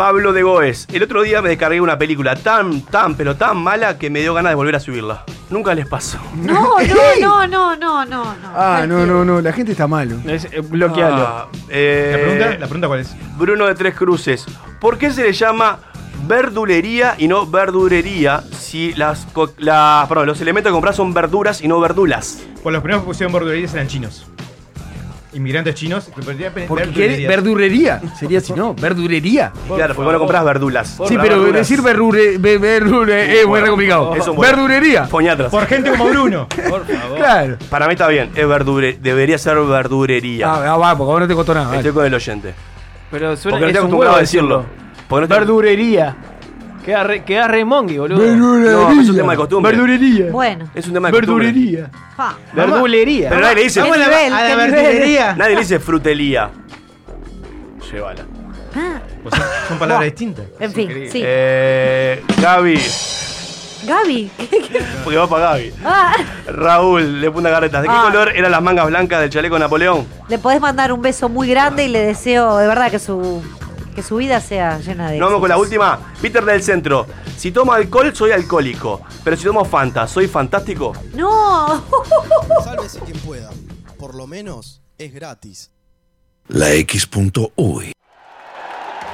Speaker 2: Pablo de Goes. El otro día me descargué una película tan, tan, pero tan mala que me dio ganas de volver a subirla. Nunca les pasó.
Speaker 4: No, no, no, no, no, no, no.
Speaker 3: Ah, no, no, no, la gente está malo.
Speaker 5: Es, eh, bloquealo.
Speaker 2: Ah, eh,
Speaker 6: ¿La, pregunta, ¿La pregunta cuál es?
Speaker 2: Bruno de Tres Cruces. ¿Por qué se le llama verdulería y no verdurería si las, las- perdón, los elementos que compras son verduras y no verdulas?
Speaker 6: Pues los primeros que pusieron verdulerías eran chinos. Inmigrantes chinos. que podría-
Speaker 3: Porque
Speaker 6: verdulerías.
Speaker 3: quiere verdurería. Sería así, ¿no? Verdurería.
Speaker 2: claro, porque vos no compras verdulas.
Speaker 3: Sí, pero
Speaker 2: verduras.
Speaker 3: decir verdure, be- verdure es muy complicado.
Speaker 2: eso es bueno.
Speaker 3: Verdurería.
Speaker 2: Foñatras.
Speaker 6: Por gente como Bruno.
Speaker 5: Por favor.
Speaker 3: Claro.
Speaker 2: Para mí está bien, es verdure, debería ser verdurería.
Speaker 3: Ah, ah, va, porque ahora no te costó nada.
Speaker 2: Estoy
Speaker 3: vale.
Speaker 2: con el oyente.
Speaker 5: Pero suena
Speaker 2: Porque no
Speaker 5: es
Speaker 2: estoy
Speaker 5: un
Speaker 2: acostumbrado
Speaker 5: huevo
Speaker 2: a decirlo. No estoy-
Speaker 5: Verdurería. Queda re, queda re mongi, boludo.
Speaker 2: No, es un tema de costumbre.
Speaker 3: Verdurería.
Speaker 4: Bueno.
Speaker 2: Es un tema de costumbre.
Speaker 3: Verdurería.
Speaker 4: Pa.
Speaker 5: Verdulería.
Speaker 2: Pero nadie le dice,
Speaker 4: Vamos a la-
Speaker 6: verdulería.
Speaker 2: nadie le dice frutelía. Llévala.
Speaker 4: Ah,
Speaker 6: Pues son, son palabras distintas.
Speaker 4: en fin, sí.
Speaker 2: Eh, Gaby,
Speaker 4: Gaby.
Speaker 2: porque va para Gaby.
Speaker 4: Ah,
Speaker 2: Raúl, de Punta Carretas. ¿De qué
Speaker 4: Ah.
Speaker 2: color eran las mangas blancas del chaleco Napoleón?
Speaker 4: le podés mandar un beso muy grande y le deseo de verdad que su que su vida sea llena de.
Speaker 2: No vamos con la última. Peter del centro. Si tomo alcohol, soy alcohólico. Pero si tomo Fanta, ¿soy fantástico?
Speaker 4: No.
Speaker 8: Sálvese quien pueda. Por lo menos es gratis.
Speaker 7: La X.UI.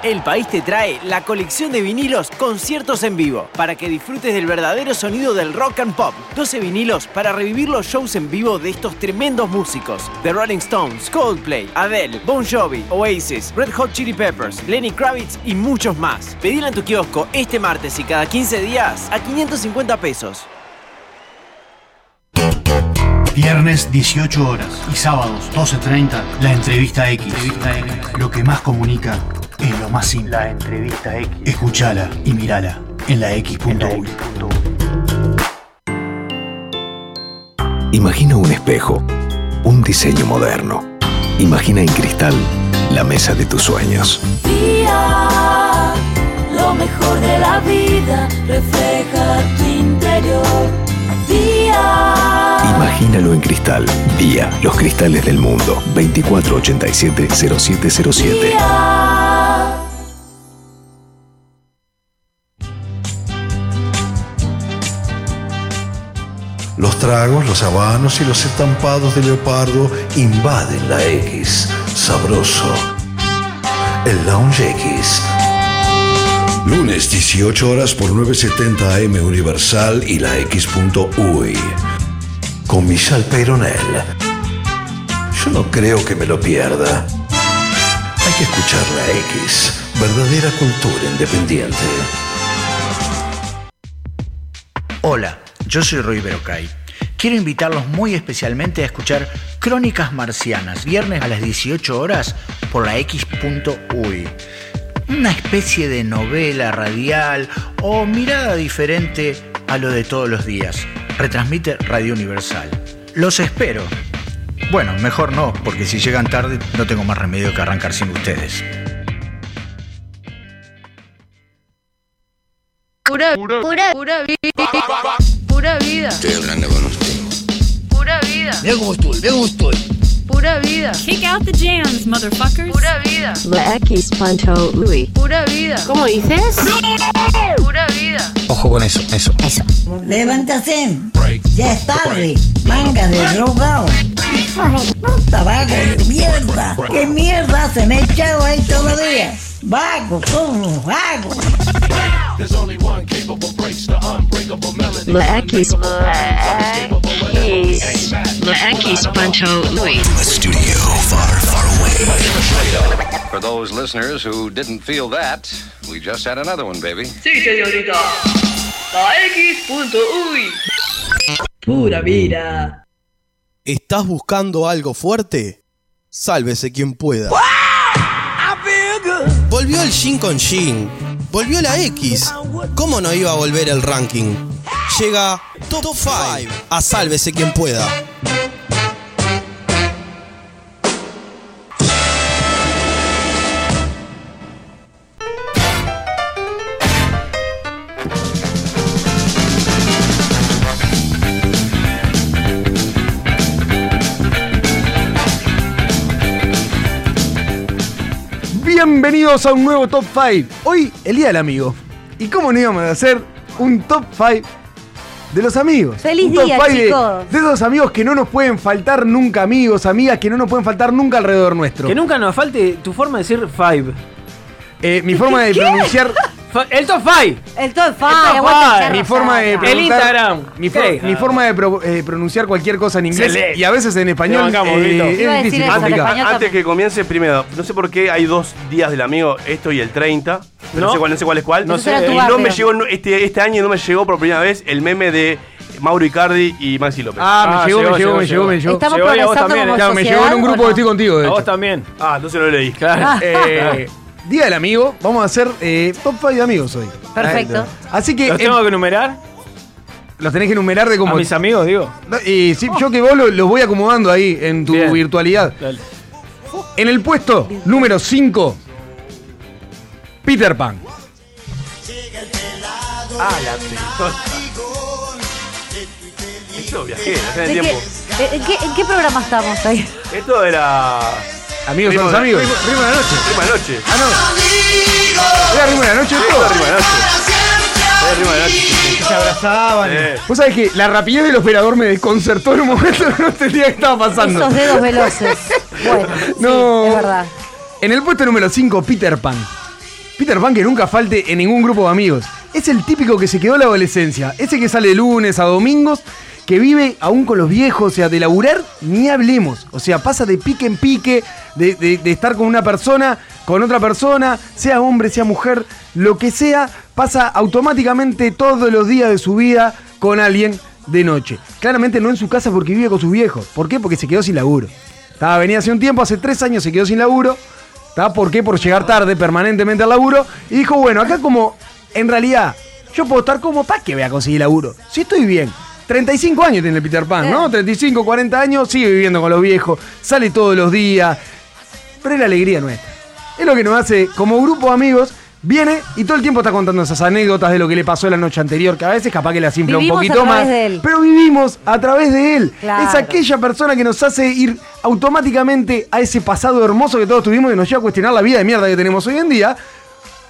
Speaker 9: El País te trae la colección de vinilos Conciertos en Vivo para que disfrutes del verdadero sonido del rock and pop. 12 vinilos para revivir los shows en vivo de estos tremendos músicos: The Rolling Stones, Coldplay, Adele, Bon Jovi, Oasis, Red Hot Chili Peppers, Lenny Kravitz y muchos más. Pedila en tu kiosco este martes y cada 15 días a 550 pesos.
Speaker 10: Viernes 18 horas y sábados 12.30, la entrevista X. Lo que más comunica es lo más simple. La entrevista X. Escuchala y mirala en la X.uy.
Speaker 11: Imagina un espejo, un diseño moderno. Imagina en cristal la mesa de tus sueños.
Speaker 12: Día, lo mejor de la vida refleja tu interior.
Speaker 11: Imagínalo en cristal. Día, los cristales del mundo. 2487-0707.
Speaker 12: día.
Speaker 7: Los tragos, los habanos y los estampados de leopardo invaden la X. Sabroso. El Lounge X. Lunes 18 horas por 970 AM Universal y la X.uy. Con Michelle Peyronel. Yo no creo que me lo pierda. Hay que escuchar la X. Verdadera cultura independiente.
Speaker 13: Hola, yo soy Roy Berocay. Quiero invitarlos muy especialmente a escuchar Crónicas Marcianas, viernes a las 18 horas por la X.uy. Una especie de novela radial o mirada diferente a lo de todos los días. Retransmite Radio Universal. Los espero. Bueno, mejor no, porque si llegan tarde no tengo más remedio que arrancar sin ustedes.
Speaker 14: Pura, pura, pura vida. Pura vida.
Speaker 15: Estoy hablando con usted.
Speaker 14: Pura vida.
Speaker 15: Mira cómo estoy, mira cómo estoy.
Speaker 14: Pura vida.
Speaker 16: Kick out the jams, motherfuckers.
Speaker 14: Pura vida.
Speaker 17: La X.Ui.
Speaker 14: Pura vida.
Speaker 16: ¿Cómo dices?
Speaker 14: Pura vida.
Speaker 10: Ojo con eso, eso. Eso.
Speaker 18: Levántate. Ya es tarde. Manga de drogado. Puta vago de mierda. ¿Qué mierda se me echado ahí todavía? Vago, como vago.
Speaker 17: La X. La X.Ui.
Speaker 11: Studio far, far away.
Speaker 19: For those listeners who didn't feel that, we just had another one, baby.
Speaker 14: Sí, señorita. La X.uy. Pura vida.
Speaker 8: ¿Estás buscando algo fuerte? Sálvese quien pueda. Volvió el Shin con Shin. Volvió la X. ¿Cómo no iba a volver el ranking? Llega Top 5 a Sálvese quien pueda.
Speaker 3: Bienvenidos a un nuevo Top 5. Hoy, el Día del Amigo. ¿Y cómo no íbamos a hacer un Top 5 de los amigos?
Speaker 4: ¡Feliz
Speaker 3: un top
Speaker 4: día,
Speaker 3: five de-
Speaker 4: chicos!
Speaker 3: De, esos amigos que no nos pueden faltar nunca, amigos, amigas, que no nos pueden faltar nunca alrededor nuestro.
Speaker 5: Que nunca nos falte tu forma de decir five.
Speaker 3: Eh, mi forma de pronunciar.
Speaker 5: El top five.
Speaker 4: El top 5.
Speaker 3: Mi forma de
Speaker 5: El Instagram.
Speaker 3: Mi, for- mi forma de pro- eh, pronunciar cualquier cosa en inglés y a veces en español.
Speaker 2: Bancamos,
Speaker 3: eh, es difícil,
Speaker 4: español
Speaker 2: Antes que comience, primero, no sé por qué hay dos días del amigo, esto y el 30. No,
Speaker 5: ¿No?
Speaker 2: sé, cuál, no sé cuál es cuál.
Speaker 5: No sé.
Speaker 2: Y no
Speaker 5: barrio.
Speaker 2: me llegó, no- este, este año no me llegó por primera vez el meme de Mauro Icardi y Maxi López.
Speaker 3: Ah, me llegó, me llegó, me llegó, me llegó.
Speaker 4: Estamos
Speaker 5: Llegó y a vos
Speaker 4: progresando
Speaker 5: también,
Speaker 4: como
Speaker 5: ¿eh?
Speaker 3: Claro, me
Speaker 4: sociedad,
Speaker 3: llegó en un
Speaker 4: ¿o
Speaker 3: grupo
Speaker 4: no?
Speaker 3: que estoy contigo, de
Speaker 5: A
Speaker 3: hecho.
Speaker 5: vos también.
Speaker 2: Ah, entonces lo leí.
Speaker 5: Claro.
Speaker 3: Eh, Día del amigo, vamos a hacer eh, top 5 de amigos hoy.
Speaker 4: Perfecto.
Speaker 3: Así que
Speaker 5: ¿Los
Speaker 3: eh,
Speaker 5: tengo que enumerar?
Speaker 3: los tenés que enumerar de
Speaker 5: A
Speaker 3: como.
Speaker 5: mis amigos, digo.
Speaker 3: No, Y sí, yo que vos lo- los voy acomodando ahí en tu
Speaker 5: Bien.
Speaker 3: virtualidad.
Speaker 5: Dale.
Speaker 3: En el puesto número 5, Peter Pan.
Speaker 2: Ah, la pelota. Esto viajero, hace
Speaker 4: ¿De
Speaker 2: el
Speaker 4: qué-
Speaker 2: tiempo.
Speaker 4: eh, ¿En qué, ¿En qué programa estamos ahí?
Speaker 2: Esto era.
Speaker 3: Amigos son los
Speaker 2: de-
Speaker 3: amigos.
Speaker 2: Ritmo
Speaker 3: de la noche.
Speaker 2: Ritmo de noche.
Speaker 3: Ah, no. ¿Era ritmo de la noche todo?
Speaker 2: era ritmo de noche. Era ritmo de noche.
Speaker 3: Se abrazaban.
Speaker 2: Sí.
Speaker 3: Vos sabés que la rapidez del operador me desconcertó en un momento que no entendía qué estaba pasando.
Speaker 4: Esos dedos veloces. Bueno,
Speaker 3: No.
Speaker 4: sí, es verdad.
Speaker 3: En el puesto número 5, Peter Pan. Peter Pan que nunca falte en ningún grupo de amigos. Es el típico que se quedó en la adolescencia. Ese que sale de lunes a domingos, que vive aún con los viejos, o sea, de laburar, ni hablemos. O sea, pasa de pique en pique, de, estar con una persona, con otra persona, sea hombre, sea mujer, lo que sea, pasa automáticamente todos los días de su vida con alguien de noche. Claramente no en su casa porque vive con sus viejos. ¿Por qué? Porque se quedó sin laburo. Estaba, venía hace un tiempo, hace tres años se quedó sin laburo. ¿Está? ¿Por qué? Por llegar tarde permanentemente al laburo. Y dijo, bueno, acá como en realidad yo puedo estar como, ¿para qué voy a conseguir laburo? Si estoy bien. 35 años tiene el Peter Pan, ¿no? 35, 40 años, sigue viviendo con los viejos, sale todos los días. Pero es la alegría nuestra. Es lo que nos hace, como grupo de amigos, viene y todo el tiempo está contando esas anécdotas de lo que le pasó la noche anterior, que a veces capaz que la simple un
Speaker 4: Vivimos
Speaker 3: poquito más.
Speaker 4: de él.
Speaker 3: Pero vivimos a través de él.
Speaker 4: Claro.
Speaker 3: Es aquella persona que nos hace ir automáticamente a ese pasado hermoso que todos tuvimos y nos lleva a cuestionar la vida de mierda que tenemos hoy en día.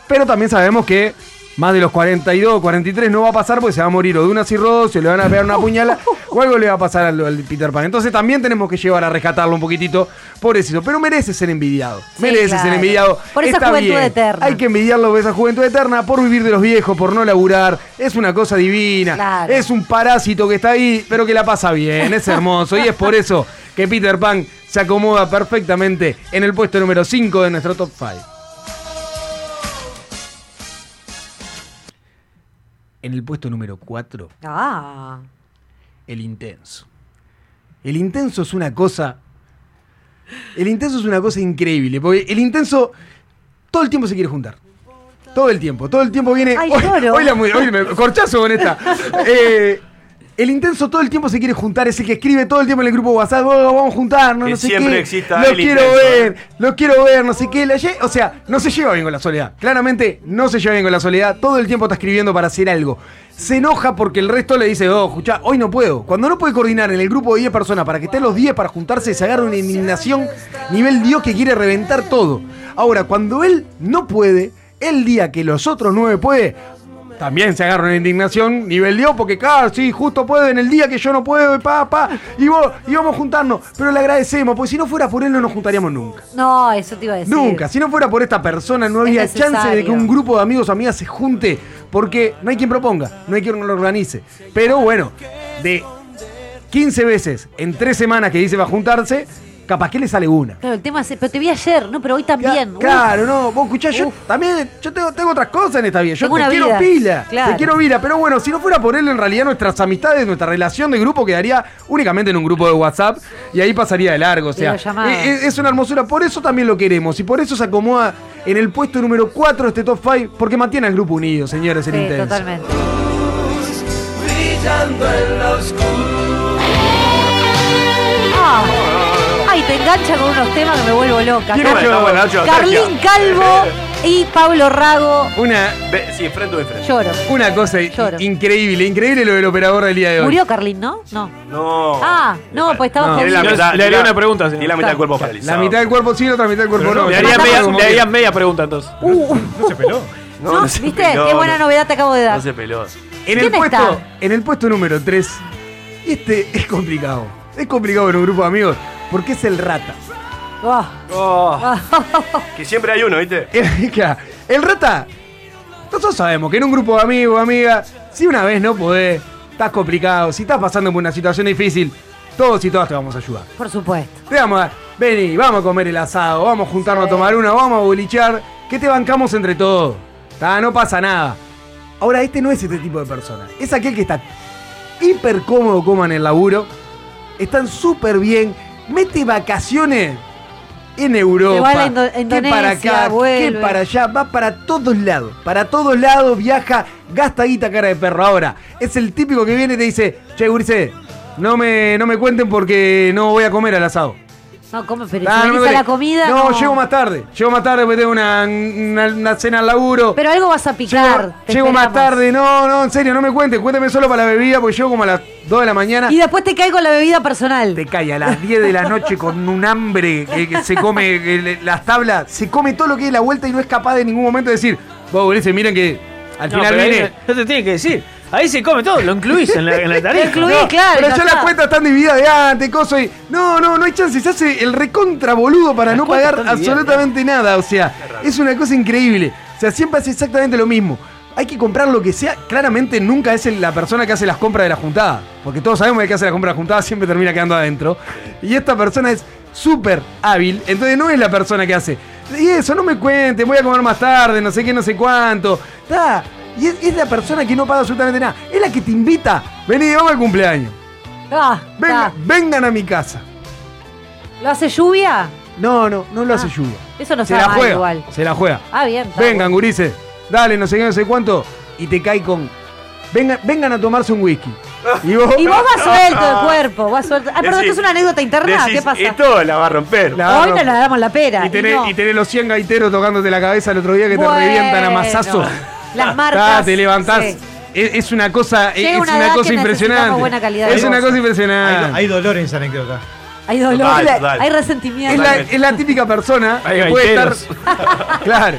Speaker 3: Pero también sabemos que más de los 42, 43 no va a pasar porque se va a morir o de una cirrosis, o le van a pegar una puñala o algo le va a pasar al, al Peter Pan. Entonces también tenemos que llevar a rescatarlo un poquitito por eso. Pero merece ser envidiado.
Speaker 4: Sí,
Speaker 3: merece
Speaker 4: claro.
Speaker 3: ser envidiado.
Speaker 4: Por esa
Speaker 3: Está
Speaker 4: juventud
Speaker 3: bien.
Speaker 4: eterna.
Speaker 3: Hay que envidiarlo por esa juventud eterna, por vivir de los viejos, por no laburar. Es una cosa divina.
Speaker 4: Claro.
Speaker 3: Es un parásito que está ahí, pero que la pasa bien. Es hermoso. y es por eso que Peter Pan se acomoda perfectamente en el puesto número 5 de nuestro top 5. En el puesto número 4,
Speaker 4: Ah.
Speaker 3: el intenso. El intenso es una cosa. El intenso es una cosa increíble. Porque el intenso todo el tiempo se quiere juntar. Todo el tiempo. Todo el tiempo viene.
Speaker 4: Ay,
Speaker 3: hoy, hoy la hoy me corchazo con esta. Eh, el intenso todo el tiempo se quiere juntar, es el que escribe todo el tiempo en el grupo WhatsApp, "Oh, vamos a juntarnos,
Speaker 2: Que
Speaker 3: no sé
Speaker 2: siempre
Speaker 3: qué.
Speaker 2: exista
Speaker 3: lo
Speaker 2: el
Speaker 3: quiero
Speaker 2: intenso,
Speaker 3: ver, lo quiero ver, no sé qué. La o sea, no se lleva bien con la soledad. Claramente no se lleva bien con la soledad. Todo el tiempo está escribiendo para hacer algo. Se enoja porque el resto le dice, oh, escuchá, hoy no puedo. Cuando no puede coordinar en el grupo de 10 personas para que estén los 10 para juntarse, se agarra una indignación nivel Dios que quiere reventar todo. Ahora, cuando él no puede, el día que los otros 9 puede, también se agarra una indignación nivel Dios, porque claro, sí, justo puede en el día que yo no puedo, y pa, pa, y, vos, y vamos a juntarnos. Pero le agradecemos, porque si no fuera por él no nos juntaríamos nunca.
Speaker 4: No, eso te iba a decir.
Speaker 3: Nunca. Si no fuera por esta persona, no había chance de que un grupo de amigos o amigas se junte. Porque no hay quien proponga, no hay quien lo organice. Pero bueno, de 15 veces en 3 semanas que dice va a juntarse, capaz que le sale una.
Speaker 4: Claro, el tema es, pero te vi ayer, ¿no? Pero hoy también.
Speaker 3: Claro, no, vos escuchás, yo también, yo tengo, tengo otras cosas en esta vida. Yo
Speaker 4: Tengo
Speaker 3: te
Speaker 4: una
Speaker 3: quiero
Speaker 4: vida,
Speaker 3: pila,
Speaker 4: claro.
Speaker 3: te quiero vida. Pero bueno, si no fuera por él, en realidad nuestras amistades, nuestra relación de grupo quedaría únicamente en un grupo de WhatsApp y ahí pasaría de largo. O sea, e- e- es una hermosura. Por eso también lo queremos y por eso se acomoda en el puesto número 4 de este top 5, porque mantiene al grupo unido, señores, el
Speaker 4: Sí,
Speaker 3: intenso.
Speaker 4: totalmente.
Speaker 1: brillando en la oscuridad.
Speaker 4: Te engancha con unos temas que me vuelvo loca.
Speaker 3: Nacho,
Speaker 4: Carlín. Calvo y Pablo Rago.
Speaker 3: Una,
Speaker 2: Ve- sí, frente o de frente.
Speaker 4: Lloro.
Speaker 3: una cosa
Speaker 4: Lloro.
Speaker 3: increíble, increíble lo del operador del día de hoy.
Speaker 4: Murió Carlín, ¿no? No.
Speaker 2: No.
Speaker 4: Ah, no, pues estaba
Speaker 3: No.
Speaker 4: Jodido.
Speaker 2: mitad,
Speaker 5: Le haría una pregunta, señor.
Speaker 2: Tiene la mitad del cuerpo paralizado.
Speaker 3: La mitad del cuerpo sí, la otra mitad del cuerpo no.
Speaker 5: Le haría,
Speaker 3: Se
Speaker 5: media, haría media pregunta entonces.
Speaker 6: No se peló.
Speaker 2: No,
Speaker 4: No,
Speaker 2: no se
Speaker 4: ¿Viste?
Speaker 2: peló,
Speaker 4: Qué buena
Speaker 2: no-
Speaker 4: novedad te acabo de dar.
Speaker 2: No se peló.
Speaker 3: En el,
Speaker 4: ¿Quién
Speaker 3: puesto,
Speaker 4: está?
Speaker 3: en el puesto número 3, este es complicado. Es complicado en un grupo de amigos porque es el rata.
Speaker 4: Ah.
Speaker 2: Oh, que siempre hay uno, ¿viste?
Speaker 3: El, claro, el rata, nosotros sabemos que en un grupo de amigos, amigas, si una vez no podés, estás complicado, si estás pasando por una situación difícil, todos y todas te vamos a ayudar.
Speaker 4: Por supuesto.
Speaker 3: Te vamos a vení, vamos a comer el asado, vamos a juntarnos a tomar una, vamos a bolichar, que te bancamos entre todos. Ta, No pasa nada. Ahora, este no es este tipo de persona. Es aquel que está hiper cómodo como en el laburo. Están súper bien. Mete vacaciones en Europa.
Speaker 4: va Indo-
Speaker 3: que para acá, que para allá. Va para todos lados. Para todos lados viaja, gasta guita cara de perro. Ahora, es el típico que viene y te dice, che, Gurice, no me, no me cuenten porque no voy a comer al asado.
Speaker 4: No, come, pero
Speaker 3: Ah,
Speaker 4: si
Speaker 3: no me
Speaker 4: la
Speaker 3: duele.
Speaker 4: comida.
Speaker 3: No, llego más tarde. Llego más tarde porque tengo una, una- una cena al laburo.
Speaker 4: Pero algo vas a picar. te
Speaker 3: Llego más
Speaker 4: esperamos.
Speaker 3: tarde. No, no, en serio, no me cuentes. Cuénteme solo para la bebida porque llego como a las 2 de la mañana.
Speaker 4: Y después te cae con la bebida personal.
Speaker 3: Te cae a las 10 de la noche con un hambre que, que se come que le- las tablas. Se come todo lo que es la vuelta y no es capaz de en ningún momento decir, vos, Ulises, miren que al
Speaker 5: No,
Speaker 3: final
Speaker 5: pero ahí
Speaker 3: vine.
Speaker 5: no te tiene que decir. Ahí se come todo, lo incluís en la, en la tarifa.
Speaker 3: No, Pero ya las cuentas están divididas de antes, cosas y. No, no, no hay chance. Se hace el recontra boludo para
Speaker 5: Las
Speaker 3: no pagar absolutamente nada. O sea, es una cosa increíble. O sea, siempre hace exactamente lo mismo. Hay que comprar lo que sea. Claramente nunca es la persona que hace las compras de la juntada. Porque todos sabemos que el que hace las compras de la juntada siempre termina quedando adentro. Y esta persona es súper hábil. Entonces no es la persona que hace. Y eso, no me cuente, voy a comer más tarde, no sé qué, no sé cuánto. Da. Y es, es la persona que no paga absolutamente nada. Es la que te invita. Vení, vamos al cumpleaños.
Speaker 4: Ah,
Speaker 3: Venga-
Speaker 4: ah.
Speaker 3: vengan a mi casa.
Speaker 4: ¿Lo hace lluvia?
Speaker 3: No, no, no lo hace lluvia.
Speaker 4: Eso no
Speaker 3: se la
Speaker 4: mal
Speaker 3: juega.
Speaker 4: igual.
Speaker 3: Se la juega.
Speaker 4: Ah, bien.
Speaker 3: Vengan, gurises. Dale, no sé qué, no sé cuánto. Y te cae con. Vengan, vengan a tomarse un whisky. Y vos,
Speaker 4: Y vos vas suelto de cuerpo, vas suelto. Ah, perdón, ¿esto es una anécdota interna?
Speaker 3: decís,
Speaker 4: ¿Qué pasa?
Speaker 2: Esto la va a romper.
Speaker 3: La
Speaker 4: Hoy no le damos la pera.
Speaker 3: y, tenés,
Speaker 4: no.
Speaker 3: y tenés los 100 gaiteros tocándote la cabeza el otro día que te revientan a mazazo.
Speaker 4: Las
Speaker 3: Ah,
Speaker 4: marcas.
Speaker 3: te levantás.
Speaker 4: sí.
Speaker 3: Es, es una cosa, es
Speaker 4: Llega una
Speaker 3: una
Speaker 4: edad
Speaker 3: cosa
Speaker 4: que necesitamos
Speaker 3: impresionante.
Speaker 4: buena calidad de
Speaker 3: es una
Speaker 4: voz.
Speaker 3: cosa
Speaker 6: Hay,
Speaker 3: impresionante.
Speaker 6: hay dolor en esa anécdota.
Speaker 4: Hay dolor,
Speaker 3: Total, total.
Speaker 4: hay
Speaker 3: Es
Speaker 4: resentimiento.
Speaker 3: la, es la típica persona
Speaker 5: Hay
Speaker 3: que puede estar.
Speaker 5: gaiteros.
Speaker 3: claro.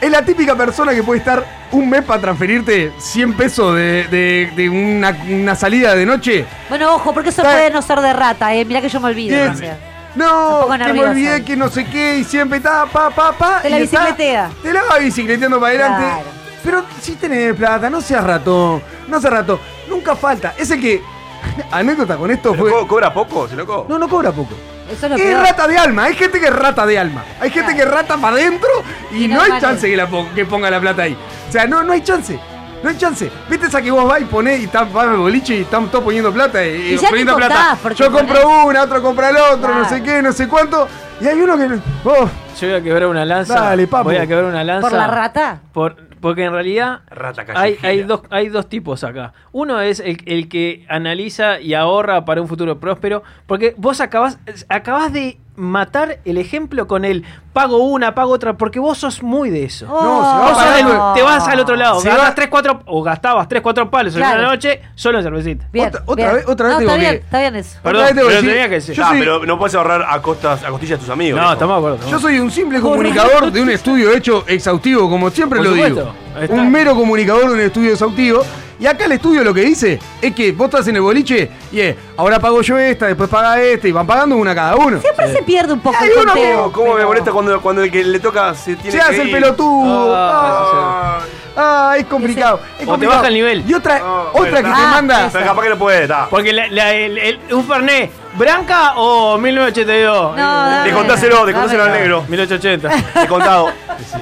Speaker 3: Es la típica persona que puede estar un mes para transferirte 100 pesos de, de- de una, una salida de noche.
Speaker 4: Bueno, ojo, porque eso
Speaker 3: Está-
Speaker 4: puede no ser de rata, eh. Mirá que yo me olvido.
Speaker 3: Bien.
Speaker 4: o sea.
Speaker 3: No, que me
Speaker 4: nerviosa.
Speaker 3: olvidé que no sé qué y siempre está pa, pa, pa.
Speaker 4: Te la
Speaker 3: está-
Speaker 4: bicicletea.
Speaker 3: te la va bicicleteando para adelante.
Speaker 4: Claro.
Speaker 3: Pero si tenés plata, no seas ratón. No seas ratón. Nunca falta. Es el que. Anécdota con esto fue.
Speaker 2: Co- ¿Cobra poco? ¿Se loco?
Speaker 3: No, no cobra poco.
Speaker 4: Eso es lo
Speaker 3: Es
Speaker 4: peor.
Speaker 3: rata de alma, hay gente que es rata de alma. Hay gente que rata para adentro y,
Speaker 4: Y no
Speaker 3: no hay
Speaker 4: vale.
Speaker 3: chance que, la pon- que ponga la plata ahí. O sea, no, no hay chance. No hay chance. ¿Viste esa que vos vas y ponés y al boliche y están todos poniendo plata? Y,
Speaker 4: Y
Speaker 3: poniendo plata. Yo compro
Speaker 4: ponés-
Speaker 3: una, otro compra el otro, no sé qué, no sé cuánto. Y hay uno que. Oh,
Speaker 5: Yo voy a quebrar una lanza.
Speaker 3: Dale, papo.
Speaker 5: Voy a quebrar una lanza.
Speaker 4: ¿Por la rata?
Speaker 5: Por- porque en realidad
Speaker 2: Rata
Speaker 5: hay, hay, dos, hay dos tipos acá. Uno es el, el que analiza y ahorra para un futuro próspero. Porque vos acabás, acabás de matar el ejemplo con el pago una, pago otra. Porque vos sos muy de eso.
Speaker 3: No, se va
Speaker 5: Vos sos del- te vas al otro lado.
Speaker 3: Se
Speaker 5: Gastas
Speaker 3: va-
Speaker 5: tres, cuatro, o gastabas 3, 4 palos en
Speaker 4: Claro.
Speaker 5: una noche solo en cervecita.
Speaker 4: Bien,
Speaker 3: Otra- otra
Speaker 4: bien.
Speaker 3: vez- otra vez
Speaker 4: no, está
Speaker 3: que-
Speaker 4: bien, está bien eso.
Speaker 5: Perdón,
Speaker 3: vez tengo que
Speaker 5: pero
Speaker 3: decir-
Speaker 5: tenía que decir.
Speaker 3: Yo
Speaker 2: Ah,
Speaker 3: soy-
Speaker 2: pero no puedes ahorrar a costas, a costillas de tus amigos.
Speaker 5: No, estamos de acuerdo. estamos
Speaker 3: Yo soy un simple comunicador de un estudio hecho exhaustivo, como siempre
Speaker 5: Por
Speaker 3: lo
Speaker 5: supuesto.
Speaker 3: digo.
Speaker 5: Está.
Speaker 3: Un mero comunicador de un estudio exhaustivo. Y acá el estudio lo que dice es que vos estás en el boliche y es, ahora pago yo esta, después paga este, y van pagando una cada uno.
Speaker 4: Siempre se pierde un poco
Speaker 3: Hay
Speaker 4: el
Speaker 3: uno que-
Speaker 4: conteo.
Speaker 2: ¿Cómo, cómo me molesta cuando, cuando el que le toca se tiene
Speaker 3: Se
Speaker 2: que
Speaker 3: hace el
Speaker 2: ir?
Speaker 3: pelotudo.
Speaker 2: Ah,
Speaker 3: Ah, es complicado. es
Speaker 5: O te
Speaker 3: complicado.
Speaker 5: baja el nivel.
Speaker 3: Y otra,
Speaker 2: Ah,
Speaker 3: otra
Speaker 2: bueno,
Speaker 3: que te
Speaker 4: ah,
Speaker 3: manda.
Speaker 2: Pero capaz que no puede, está.
Speaker 5: Porque la- la- el- el- un Fernet, ¿Branca o 1982?
Speaker 4: No, dame.
Speaker 2: Descontáselo, descontáselo al
Speaker 4: Dame.
Speaker 2: negro.
Speaker 5: 1880.
Speaker 2: Descontado.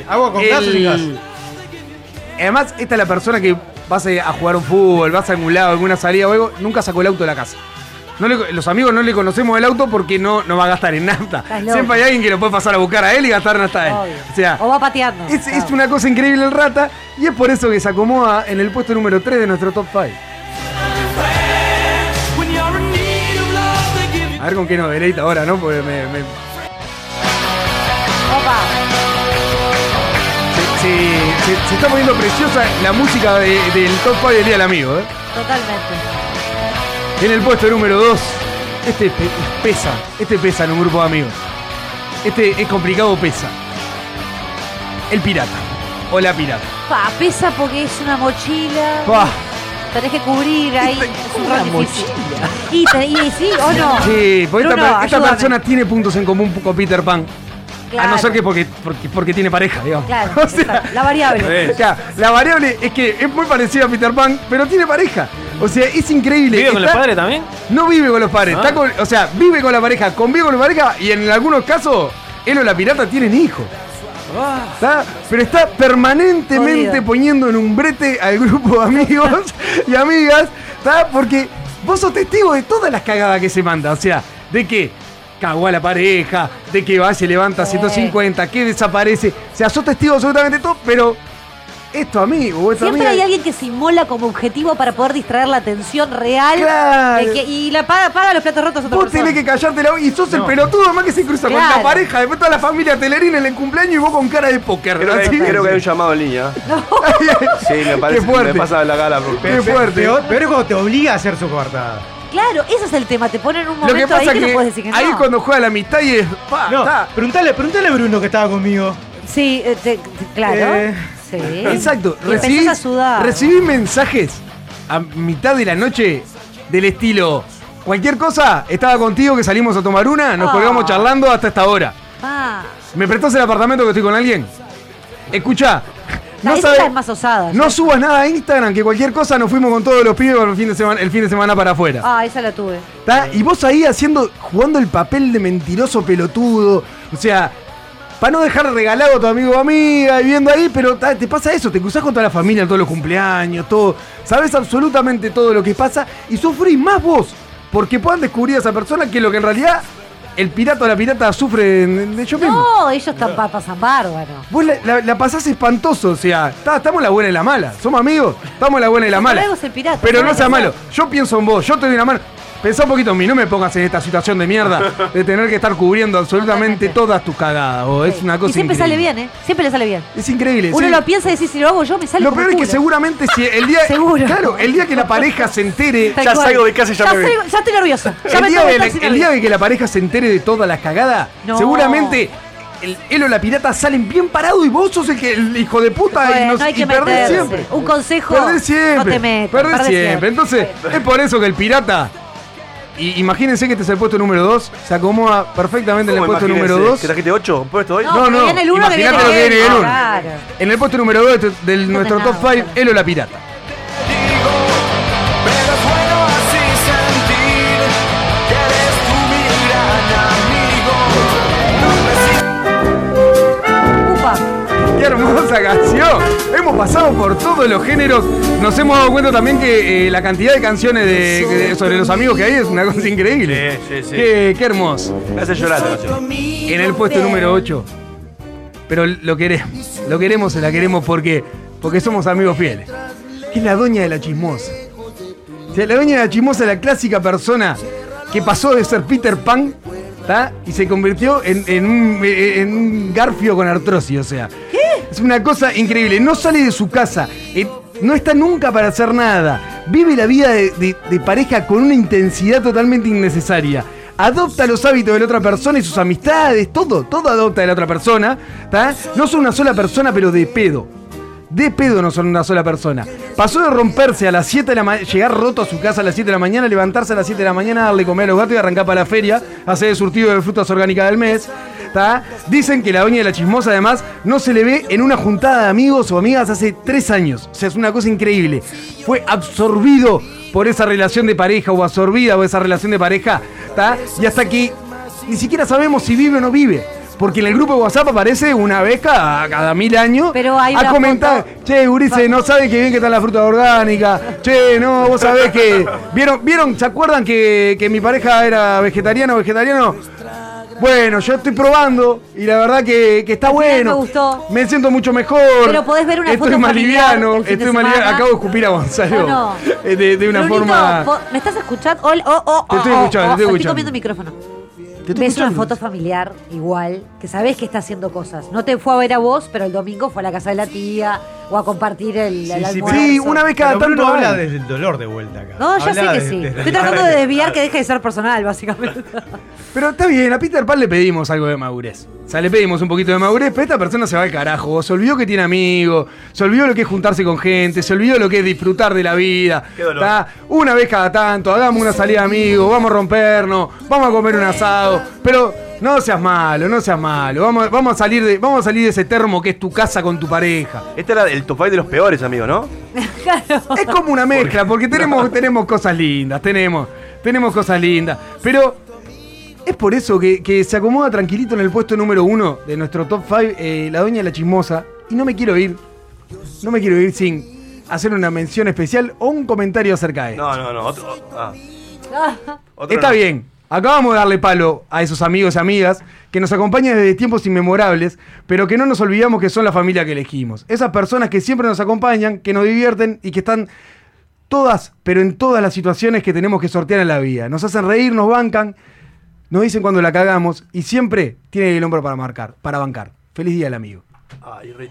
Speaker 6: Agua con gas gas.
Speaker 3: El- Además, esta es la persona que vas a jugar un fútbol, vas a algún lado, alguna salida o algo, nunca sacó el auto de la casa. No le- los amigos no le conocemos el auto porque no, no va a gastar en nafta. Siempre hay alguien que lo puede pasar a buscar a él y gastar nafta a él.
Speaker 4: Obvio.
Speaker 3: O sea,
Speaker 4: O va pateando.
Speaker 3: es, es
Speaker 4: Claro.
Speaker 3: una cosa increíble el rata y es por eso que se acomoda en el puesto número 3 de nuestro top 5. A ver con qué nos deleita ahora, ¿no? Porque me, me-
Speaker 4: Opa.
Speaker 3: Se, se- se- se está poniendo preciosa la música de- del top 5 del Día del Amigo, ¿eh?
Speaker 4: Totalmente.
Speaker 3: En el puesto número 2, este pe- pesa, este pesa en un grupo de amigos. Este es complicado, pesa. El pirata. O la pirata.
Speaker 4: Pa, pesa porque es una mochila.
Speaker 3: Pah.
Speaker 4: Tenés que cubrir ahí. Es
Speaker 3: ¿cómo
Speaker 4: un
Speaker 3: una
Speaker 4: difícil. Y, y sí, o no.
Speaker 3: Sí, porque esta,
Speaker 4: Bruno,
Speaker 3: persona tiene puntos en común con Peter Pan. A no
Speaker 4: Claro.
Speaker 3: ser que porque, porque, porque tiene pareja, digamos.
Speaker 4: Claro,
Speaker 3: O sea,
Speaker 4: la variable.
Speaker 3: o sea, la variable es que es muy parecida a Peter Pan, pero tiene pareja. O sea, es increíble.
Speaker 5: ¿Vive con los padres también?
Speaker 3: No vive con los padres,
Speaker 5: Ah.
Speaker 3: está con- o sea, vive con la pareja, convive con la pareja y en algunos casos él o la pirata tienen hijos. ¿Está? Pero está permanentemente
Speaker 4: Jodido.
Speaker 3: poniendo en un brete al grupo de amigos y amigas, ¿está? Porque vos sos testigo de todas las cagadas que se manda, o sea, de que cagó a la pareja, de que va se levanta 150, que desaparece, sea, sos testigo absolutamente todo, pero es tu amigo o es tu
Speaker 4: Siempre
Speaker 3: amiga.
Speaker 4: hay alguien que se inmola como objetivo para poder distraer la atención real.
Speaker 3: Claro.
Speaker 4: de que- y la paga, paga los platos rotos a otra
Speaker 3: Vos
Speaker 4: persona.
Speaker 3: tenés que callarte la boca y sos el
Speaker 5: No.
Speaker 3: pelotudo más que se cruza con la pareja, después toda la familia telerina en el cumpleaños y vos con cara de póker.
Speaker 2: Creo creo que hay un llamado en línea. Sí, me parece.
Speaker 3: Qué fuerte.
Speaker 2: Me pasa la cara.
Speaker 3: Qué fuerte.
Speaker 6: Peor, peor es cuando te obliga a hacer su coartada.
Speaker 4: Claro, ese es el tema. Te ponen en un
Speaker 3: Lo que
Speaker 4: momento ahí
Speaker 3: pasa
Speaker 4: que,
Speaker 3: que,
Speaker 4: no puedes decir que
Speaker 3: ahí
Speaker 4: no.
Speaker 3: cuando juega la amistad y es. pa,
Speaker 6: No,
Speaker 3: ta.
Speaker 6: preguntale, preguntale a Bruno que estaba conmigo.
Speaker 4: Sí, eh, te- te- claro.
Speaker 6: Eh,
Speaker 4: sí.
Speaker 3: Exacto.
Speaker 4: Y empezás
Speaker 3: Recibí,
Speaker 4: a sudar.
Speaker 3: recibí mensajes a mitad de la noche del estilo. Cualquier cosa, estaba contigo que salimos a tomar una, nos
Speaker 4: Ah.
Speaker 3: colgamos charlando hasta esta hora.
Speaker 4: Ah,
Speaker 3: ¿Me prestás el apartamento que estoy con alguien? Escucha,
Speaker 4: Esa
Speaker 3: sabe-
Speaker 4: es más osada.
Speaker 3: No subas nada a Instagram, que cualquier cosa nos fuimos con todos los pibes el fin de semana, el fin de semana para afuera.
Speaker 4: Ah, esa la tuve.
Speaker 3: Y vos ahí haciendo, jugando el papel de mentiroso pelotudo. O sea, para no dejar regalado a tu amigo o amiga y viendo ahí, pero te pasa eso, te cruzás con toda la familia en todos los cumpleaños, todo. Sabes absolutamente todo lo que pasa y sufrís más vos. Porque puedan descubrir a esa persona que lo que en realidad el pirata o la pirata sufre de ellos mismos.
Speaker 4: No, ellos están pa- pasan bárbaro.
Speaker 3: Vos la, la- la pasás espantoso, o sea, tá- estamos la buena y la mala. Somos amigos, estamos la buena y la mala.
Speaker 4: El pirata.
Speaker 3: Pero no sea malo. Yo pienso en vos, yo te doy una mano. Pensá un poquito en mí, no me pongas en esta situación de mierda de tener que estar cubriendo absolutamente todas tus cagadas. vos. Es una cosa
Speaker 4: Y siempre sale bien, ¿eh? Siempre le sale bien.
Speaker 3: Es increíble.
Speaker 4: Uno
Speaker 3: sí.
Speaker 4: lo piensa y dice, si lo hago yo, me sale
Speaker 3: Lo
Speaker 4: como
Speaker 3: peor es que
Speaker 4: culo.
Speaker 3: seguramente si el día.
Speaker 4: Seguro.
Speaker 3: Claro, el día que la pareja se entere.
Speaker 4: Tal cual. salgo- ya estoy nerviosa. Ya
Speaker 3: el
Speaker 4: me
Speaker 3: día,
Speaker 4: tomo
Speaker 3: de la-
Speaker 4: taxi
Speaker 3: el día
Speaker 4: nerviosa.
Speaker 3: de que la pareja se entere de todas las cagadas,
Speaker 4: No.
Speaker 3: seguramente el, él o la pirata salen bien parados y vos sos el, que, el hijo de puta y,
Speaker 4: Bueno,
Speaker 3: nos,
Speaker 4: no hay
Speaker 3: y
Speaker 4: que
Speaker 3: perdés
Speaker 4: meterse.
Speaker 3: siempre.
Speaker 4: Un consejo,
Speaker 3: Perdés siempre.
Speaker 4: no te metas,
Speaker 3: Perdés
Speaker 4: perdés
Speaker 3: siempre.
Speaker 4: siempre.
Speaker 3: Entonces, es por eso que el pirata. Y imagínense que este es el puesto número 2, se acomoda perfectamente en el
Speaker 2: ¿Cómo
Speaker 3: puesto número 2.
Speaker 2: ¿Que trajiste 8? ¿Puesto hoy?
Speaker 4: No, que viene
Speaker 3: Imaginate lo que viene el uno.
Speaker 4: Claro.
Speaker 3: En el puesto número 2 de nuestro top 5, él o la pirata. ¡Qué hermosa canción! Hemos pasado por todos los géneros. Nos hemos dado cuenta también que eh, la cantidad de canciones de, sobre los amigos que hay es una cosa increíble.
Speaker 2: Sí, sí, sí.
Speaker 3: Qué, qué hermoso.
Speaker 2: Me hace llorar canción.
Speaker 3: En el puesto número 8. Pero lo queremos. Lo queremos y la queremos porque, porque somos amigos fieles. Que es la doña de la chismosa. O sea, la doña de la chismosa es la clásica persona que pasó de ser Peter Pan ¿tá? y se convirtió en, en un, en un garfio con artrosis. O sea, es una cosa increíble. No sale de su casa. eh, no está nunca para hacer nada. Vive la vida de, pareja con una intensidad totalmente innecesaria. Adopta los hábitos de la otra persona y sus amistades, todo, todo adopta de la otra persona. No son una sola persona, pero de pedo. De pedo no son una sola persona. Pasó de romperse a las 7 de la mañana, llegar roto a su casa a las 7 de la mañana, levantarse a las 7 de la mañana, darle comer a los gatos y arrancar para la feria, hacer el surtido de frutas orgánicas del mes. Dicen que la doña de la chismosa además no se le ve en una juntada de amigos o amigas hace 3 años. O sea, es una cosa increíble. Fue absorbido por esa relación de pareja o absorbida por esa relación de pareja. ¿tá? Y hasta que ni siquiera sabemos si vive o no vive. Porque en el grupo de WhatsApp aparece una vez cada, cada mil años
Speaker 4: Pero hay
Speaker 3: a comentar, che, Urice, no saben que bien que está la fruta orgánica, che, no, vos sabés que. ¿Vieron, vieron se acuerdan que, que mi pareja era vegetariana o vegetariano? Bueno, yo estoy probando y la verdad que, que está bueno.
Speaker 4: me gustó.
Speaker 3: Me siento mucho mejor.
Speaker 4: Pero podés ver una
Speaker 3: Estoy
Speaker 4: foto
Speaker 3: más liviano, estoy más liviano. Acabo de escupir a Gonzalo.
Speaker 4: No, no.
Speaker 3: eh, De, de una
Speaker 4: Brunito,
Speaker 3: forma.
Speaker 4: ¿me estás escuchando? Oh, oh, oh,
Speaker 3: Te estoy escuchando, te estoy
Speaker 4: Estoy
Speaker 3: escuchando.
Speaker 4: comiendo micrófono.
Speaker 3: Te
Speaker 4: Ves una
Speaker 3: escuchando.
Speaker 4: foto familiar igual, que sabés que está haciendo cosas. No te fue a ver a vos, pero el domingo fue a la casa de la tía o a compartir el, el almuerzo.
Speaker 3: Sí, una vez cada
Speaker 6: Pero
Speaker 3: tanto
Speaker 6: Bruno habla
Speaker 3: hay.
Speaker 6: desde el dolor de vuelta acá.
Speaker 4: No, ya
Speaker 6: Habla
Speaker 4: sé que
Speaker 6: de-
Speaker 4: sí. Estoy tratando de desviar que deje de ser personal, básicamente.
Speaker 3: Pero está bien, a Peter Pan le pedimos algo de madurez. O sea, le pedimos un poquito de madurez, pero esta persona se va al carajo. Se olvidó que tiene amigos, se olvidó lo que es juntarse con gente, se olvidó lo que es disfrutar de la vida.
Speaker 2: Qué dolor.
Speaker 3: Está Una vez cada tanto, hagamos una salida de amigos, vamos a rompernos, vamos a comer un asado. Pero no seas malo, no seas malo. Vamos, vamos, a salir de, vamos a salir de ese termo que es tu casa con tu pareja.
Speaker 2: Este era el top 5 de los peores, amigo, ¿no?
Speaker 3: Es como una mezcla, porque tenemos, tenemos cosas lindas, tenemos, tenemos cosas lindas. Pero es por eso que, que se acomoda tranquilito en el puesto número uno de nuestro top 5, la doña de la chismosa. Y no me quiero ir, no me quiero ir sin hacer una mención especial o un comentario acerca de esto.
Speaker 2: No, no, no. Otro, ah. Otro
Speaker 3: Está
Speaker 2: no.
Speaker 3: bien. Acabamos de darle palo a esos amigos y amigas que nos acompañan desde tiempos inmemorables, pero que no nos olvidamos que son la familia que elegimos. Esas personas que siempre nos acompañan, que nos divierten y que están todas, pero en todas las situaciones que tenemos que sortear en la vida. Nos hacen reír, nos bancan, nos dicen cuando la cagamos y siempre tienen el hombro para marcar, para bancar. Feliz día al amigo.
Speaker 2: Ay, re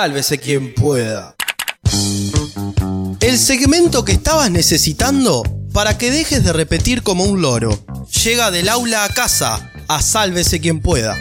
Speaker 8: Sálvese quien pueda. El segmento que estabas necesitando para que dejes de repetir como un loro. Llega del aula a casa a Sálvese quien pueda.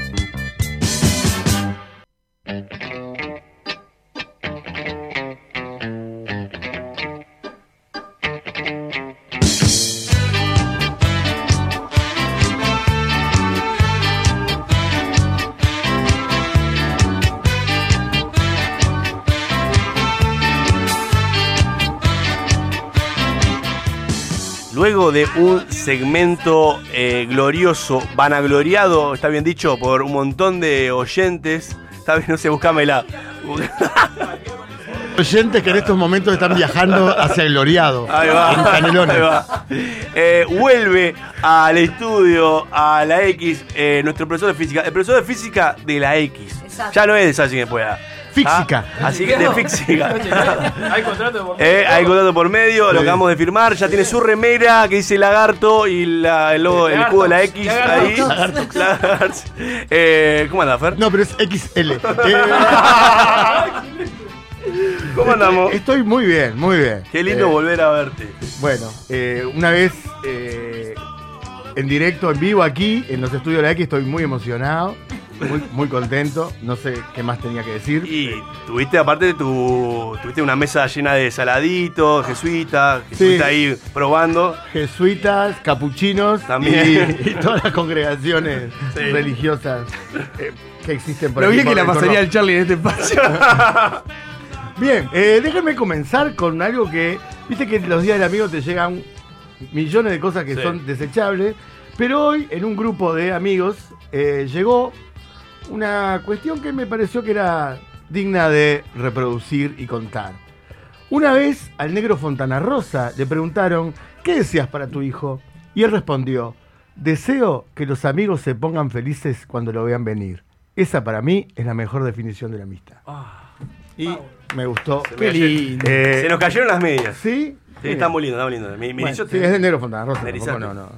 Speaker 2: Luego de un segmento eh, glorioso, vanagloriado, está bien dicho, por un montón de oyentes. Está bien, no sé, buscámela.
Speaker 20: Oyentes que en estos momentos están viajando hacia el Gloriado.
Speaker 2: Ahí va.
Speaker 20: En Canelones.
Speaker 2: Ahí va. Eh, vuelve al estudio, a la X, eh, nuestro profesor de física. El profesor de física de la X.
Speaker 4: Exacto.
Speaker 2: Ya no es de esa que pueda.
Speaker 20: Física.
Speaker 2: Ah, Así que de física.
Speaker 5: Hay contrato por
Speaker 2: Eh, hay contrato por medio, lo acabamos de firmar. Ya tiene su remera que dice lagarto y la- el, logo, el de la X ahí. Eh, ¿Cómo anda, Fer?
Speaker 20: No, pero es XL. Eh,
Speaker 2: ¿Cómo andamos?
Speaker 20: Estoy muy bien, muy bien.
Speaker 2: Qué lindo
Speaker 20: Eh,
Speaker 2: volver a verte.
Speaker 20: Bueno, eh, una vez eh, en directo, en vivo aquí, en los estudios de la X, estoy muy emocionado, muy, muy contento. No sé qué más tenía que decir.
Speaker 2: Y tuviste, aparte de tu. Tuviste una mesa llena de saladitos, jesuitas,
Speaker 20: Sí.
Speaker 2: estuviste ahí probando.
Speaker 20: Jesuitas, capuchinos
Speaker 2: También.
Speaker 20: Y, y todas las congregaciones
Speaker 2: Sí.
Speaker 20: religiosas eh, que existen por
Speaker 3: Lo bien que la pasaría el Charlie en este espacio.
Speaker 20: Bien, eh, déjenme comenzar con algo que, viste que los días del amigo te llegan millones de cosas que
Speaker 2: Sí.
Speaker 20: son desechables, pero hoy en un grupo de amigos eh, llegó una cuestión que me pareció que era digna de reproducir y contar. Una vez al negro Fontana Rosa le preguntaron, ¿qué deseas para tu hijo? Y él respondió, deseo que los amigos se pongan felices cuando lo vean venir. Esa para mí es la mejor definición de la amistad. Y me gustó.
Speaker 2: Se me cayeron-
Speaker 20: Eh,
Speaker 2: Se nos cayeron las medias.
Speaker 20: ¿Sí?
Speaker 2: Sí, está muy lindo, está muy lindo. Mi, mi
Speaker 20: Bueno,
Speaker 2: yo
Speaker 20: sí, es del negro Fontana Rosa. No, no.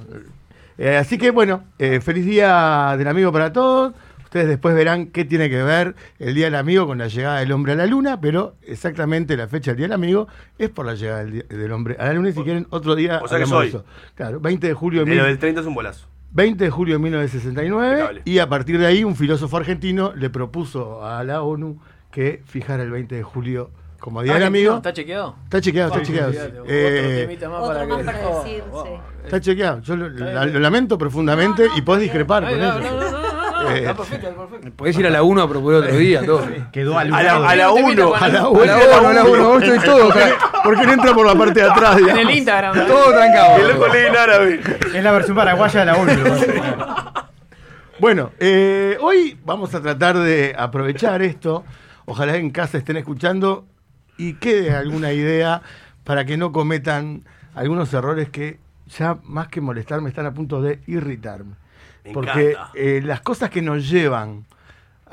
Speaker 20: Eh, así que bueno, eh, feliz día del amigo para todos. Ustedes después verán qué tiene que ver el Día del Amigo con la llegada del hombre a la luna, pero exactamente la fecha del Día del Amigo es por la llegada del, hombre a la luna. Y si quieren, otro día
Speaker 2: O sea que soy.
Speaker 20: eso. Claro, 20 de julio de, mil-
Speaker 2: del 30 es un bolazo.
Speaker 20: 20 de julio de 1969.
Speaker 2: Impecable.
Speaker 20: Y a partir de ahí, un filósofo argentino le propuso a la ONU que fijara el 20 de julio como Día del Amigo.
Speaker 5: ¿Está chequeado?
Speaker 20: Está chequeado, está chequeado. Está chequeado. Yo lo, la- lo lamento profundamente y podés discrepar
Speaker 5: Ay,
Speaker 20: con
Speaker 5: no,
Speaker 20: eso.
Speaker 5: No, no,
Speaker 20: Eh,
Speaker 5: Está perfecto, está perfecto.
Speaker 3: Podés ir a la 1 a proponer otro día, todo.
Speaker 20: Quedó
Speaker 2: A la, a la 1.
Speaker 20: A la
Speaker 3: A
Speaker 20: 1,
Speaker 3: la 1, a la 1, vos estoy todo.
Speaker 20: ¿Por qué, por qué no entra por la parte de atrás?
Speaker 5: En el Instagram.
Speaker 3: Todo trancado.
Speaker 2: El loco lee en árabe.
Speaker 6: Es la versión paraguaya de la ONU.
Speaker 20: Bueno, eh, hoy vamos a tratar de aprovechar esto. Ojalá en casa estén escuchando y quede alguna idea para que no cometan algunos errores que ya más que molestarme están a punto de irritarme.
Speaker 2: Me
Speaker 20: Porque eh, las cosas que nos llevan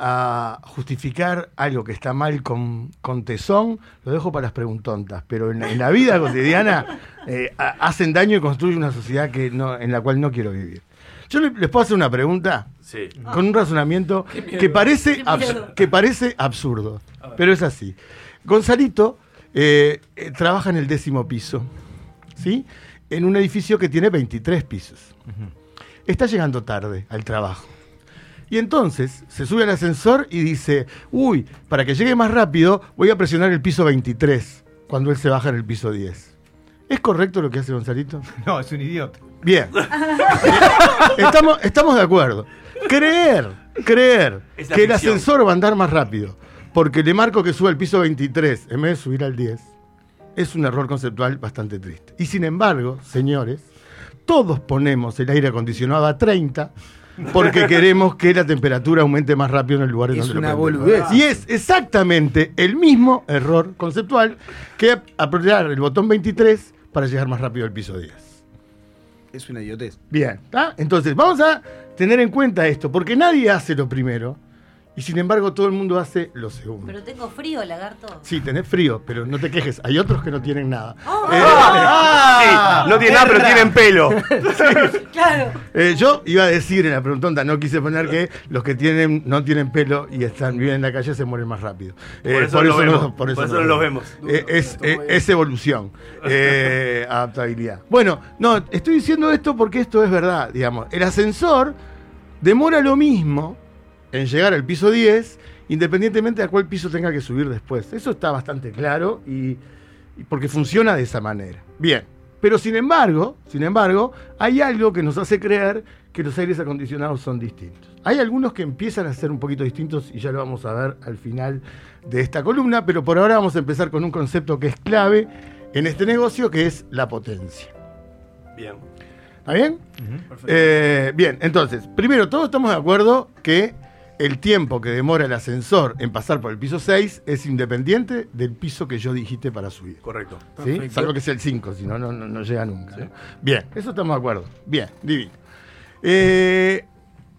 Speaker 20: a justificar algo que está mal con, con tesón, lo dejo para las preguntontas. Pero en, la- en la vida cotidiana eh, ha- hacen daño y construyen una sociedad que no, en la cual no quiero vivir. Yo le- les puedo hacer una pregunta
Speaker 2: Sí.
Speaker 20: con un razonamiento
Speaker 2: Qué miedo.
Speaker 20: que parece, que parece absurdo, pero es así. Gonzalito eh, eh, trabaja en el décimo piso, ¿sí? En un edificio que tiene 23 pisos. Está llegando tarde al trabajo. Y entonces se sube al ascensor y dice, uy, para que llegue más rápido voy a presionar el piso 23 cuando él se baja en el piso 10. ¿Es correcto lo que hace Gonzalito?
Speaker 6: No, es un idiota.
Speaker 20: Bien. estamos, estamos de acuerdo. Creer, creer que el ascensor va a andar más rápido porque le marco que sube al piso 23 en vez de subir al 10 es un error conceptual bastante triste. Y sin embargo, señores, todos ponemos el aire acondicionado a 30 porque queremos que la temperatura aumente más rápido en el lugar en
Speaker 3: Es
Speaker 20: donde lo
Speaker 3: una
Speaker 20: prendemos.
Speaker 3: boludez.
Speaker 20: Y es exactamente el mismo error conceptual que apretar el botón 23 para llegar más rápido al piso 10.
Speaker 3: Es una idiotez.
Speaker 20: Bien, ¿tá? Entonces, vamos a tener en cuenta esto, porque nadie hace lo primero y sin embargo todo el mundo hace lo segundo.
Speaker 4: Pero tengo frío, lagarto.
Speaker 20: Sí, tenés frío, pero no te quejes, hay otros que no tienen nada.
Speaker 4: Oh.
Speaker 20: Eh,
Speaker 2: Sí, no tienen nada, pero tienen pelo.
Speaker 4: Claro.
Speaker 20: eh, yo iba a decir en la pregunta, no quise poner que los que tienen no tienen pelo y están viven en la calle se mueren más rápido. Eh,
Speaker 2: Por eso lo vemos, por eso no
Speaker 20: lo
Speaker 2: los vemos.
Speaker 20: Eh, es, eh, es evolución, eh, adaptabilidad. Bueno, no, estoy diciendo esto porque esto es verdad, digamos. El ascensor demora lo mismo en llegar al piso 10, independientemente de a cuál piso tenga que subir después. Eso está bastante claro y, y porque funciona de esa manera. Bien, pero sin embargo, sin embargo, hay algo que nos hace creer que los aires acondicionados son distintos. Hay algunos que empiezan a ser un poquito distintos y ya lo vamos a ver al final de esta columna, pero por ahora vamos a empezar con un concepto que es clave en este negocio, que es la potencia.
Speaker 2: Bien.
Speaker 20: ¿Está bien? Eh, bien, entonces, primero, todos estamos de acuerdo que el tiempo que demora el ascensor en pasar por el piso 6 es independiente del piso que yo dijiste para subir.
Speaker 2: Correcto.
Speaker 20: ¿Sí?
Speaker 2: Perfecto.
Speaker 20: Salvo que sea el 5, si no, no, llega nunca. ¿no? Bien, eso estamos de acuerdo. Bien, divino. Eh,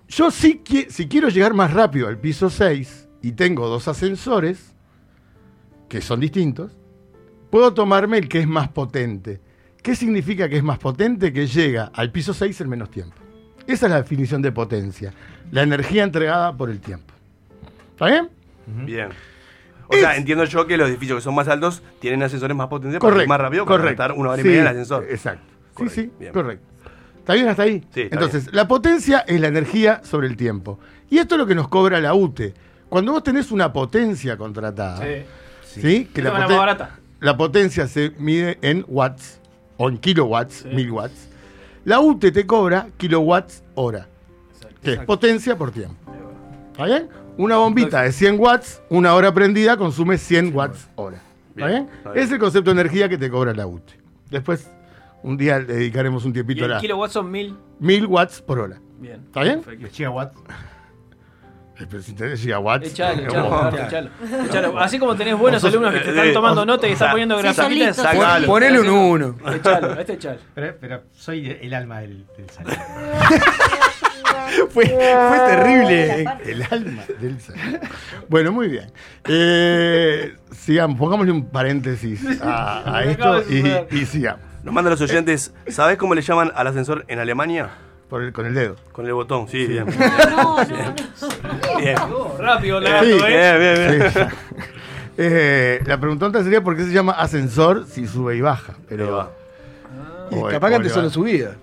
Speaker 20: yo sí qui- si quiero llegar más rápido al piso 6 y tengo dos ascensores, que son distintos, puedo tomarme el que es más potente. ¿Qué significa que es más potente? Que llega al piso 6 en menos tiempo. Esa es la definición de potencia. La energía entregada por el tiempo. ¿Está bien?
Speaker 2: Bien. O sea, entiendo yo que los edificios que son más altos tienen ascensores más potentes para ir
Speaker 20: Correcto.
Speaker 2: más rápido para
Speaker 20: correcto.
Speaker 2: estar una hora y
Speaker 20: Sí,
Speaker 2: media en el ascensor.
Speaker 20: Exacto.
Speaker 2: Correcto,
Speaker 20: Sí, sí,
Speaker 2: bien.
Speaker 20: correcto. ¿Está bien hasta ahí?
Speaker 2: Sí,
Speaker 20: Entonces, la potencia es la energía sobre el tiempo. Y esto es lo que nos cobra la UTE. Cuando vos tenés una potencia contratada,
Speaker 5: Sí.
Speaker 20: ¿sí? Que la, poten- la potencia se mide en watts o en kilowatts, mil watts. La UTE te cobra kilowatts hora, que es potencia por tiempo. ¿Está bien? Una bombita de 100 watts, una hora prendida consume 100 watts hora. ¿Está
Speaker 2: Bien,
Speaker 20: bien?
Speaker 2: está bien.
Speaker 20: Es el concepto de energía que te cobra la UTE. Después, un día le dedicaremos un
Speaker 5: Y
Speaker 20: tiempito a
Speaker 5: el
Speaker 20: la
Speaker 5: kilowatts son mil.
Speaker 20: 1000 watts por hora.
Speaker 5: Bien.
Speaker 20: ¿Está bien?
Speaker 5: Perfecto.
Speaker 20: Eh, gigawatts.
Speaker 5: Echalo,
Speaker 20: eh,
Speaker 5: echalo, echalo. Echalo. Así como tenés buenos alumnos que te
Speaker 20: eh,
Speaker 5: están
Speaker 20: eh,
Speaker 5: tomando
Speaker 20: vos-
Speaker 5: nota y están poniendo
Speaker 4: solito.
Speaker 3: Ponele un uno.
Speaker 5: Echalo, este echalo.
Speaker 6: Pero, pero soy el alma del, del salón.
Speaker 3: Fue, fue terrible.
Speaker 20: El alma del ser. Bueno, muy bien. Eh, sigamos, pongámosle un paréntesis a, esto y sigamos.
Speaker 2: Nos mandan los oyentes, ¿sabés cómo le llaman al ascensor en Alemania?
Speaker 20: Por el- con el dedo.
Speaker 2: Con el botón, sí, bien.
Speaker 4: No, no, no.
Speaker 2: Bien.
Speaker 5: Rápido,
Speaker 20: Sí,
Speaker 5: lagarto, ¿eh?
Speaker 2: Bien, bien, bien.
Speaker 20: sí. Eh, la pregunta sería por qué se llama ascensor si sube y baja. Pero,
Speaker 3: Y
Speaker 20: O-
Speaker 3: capaz que antes solo subida.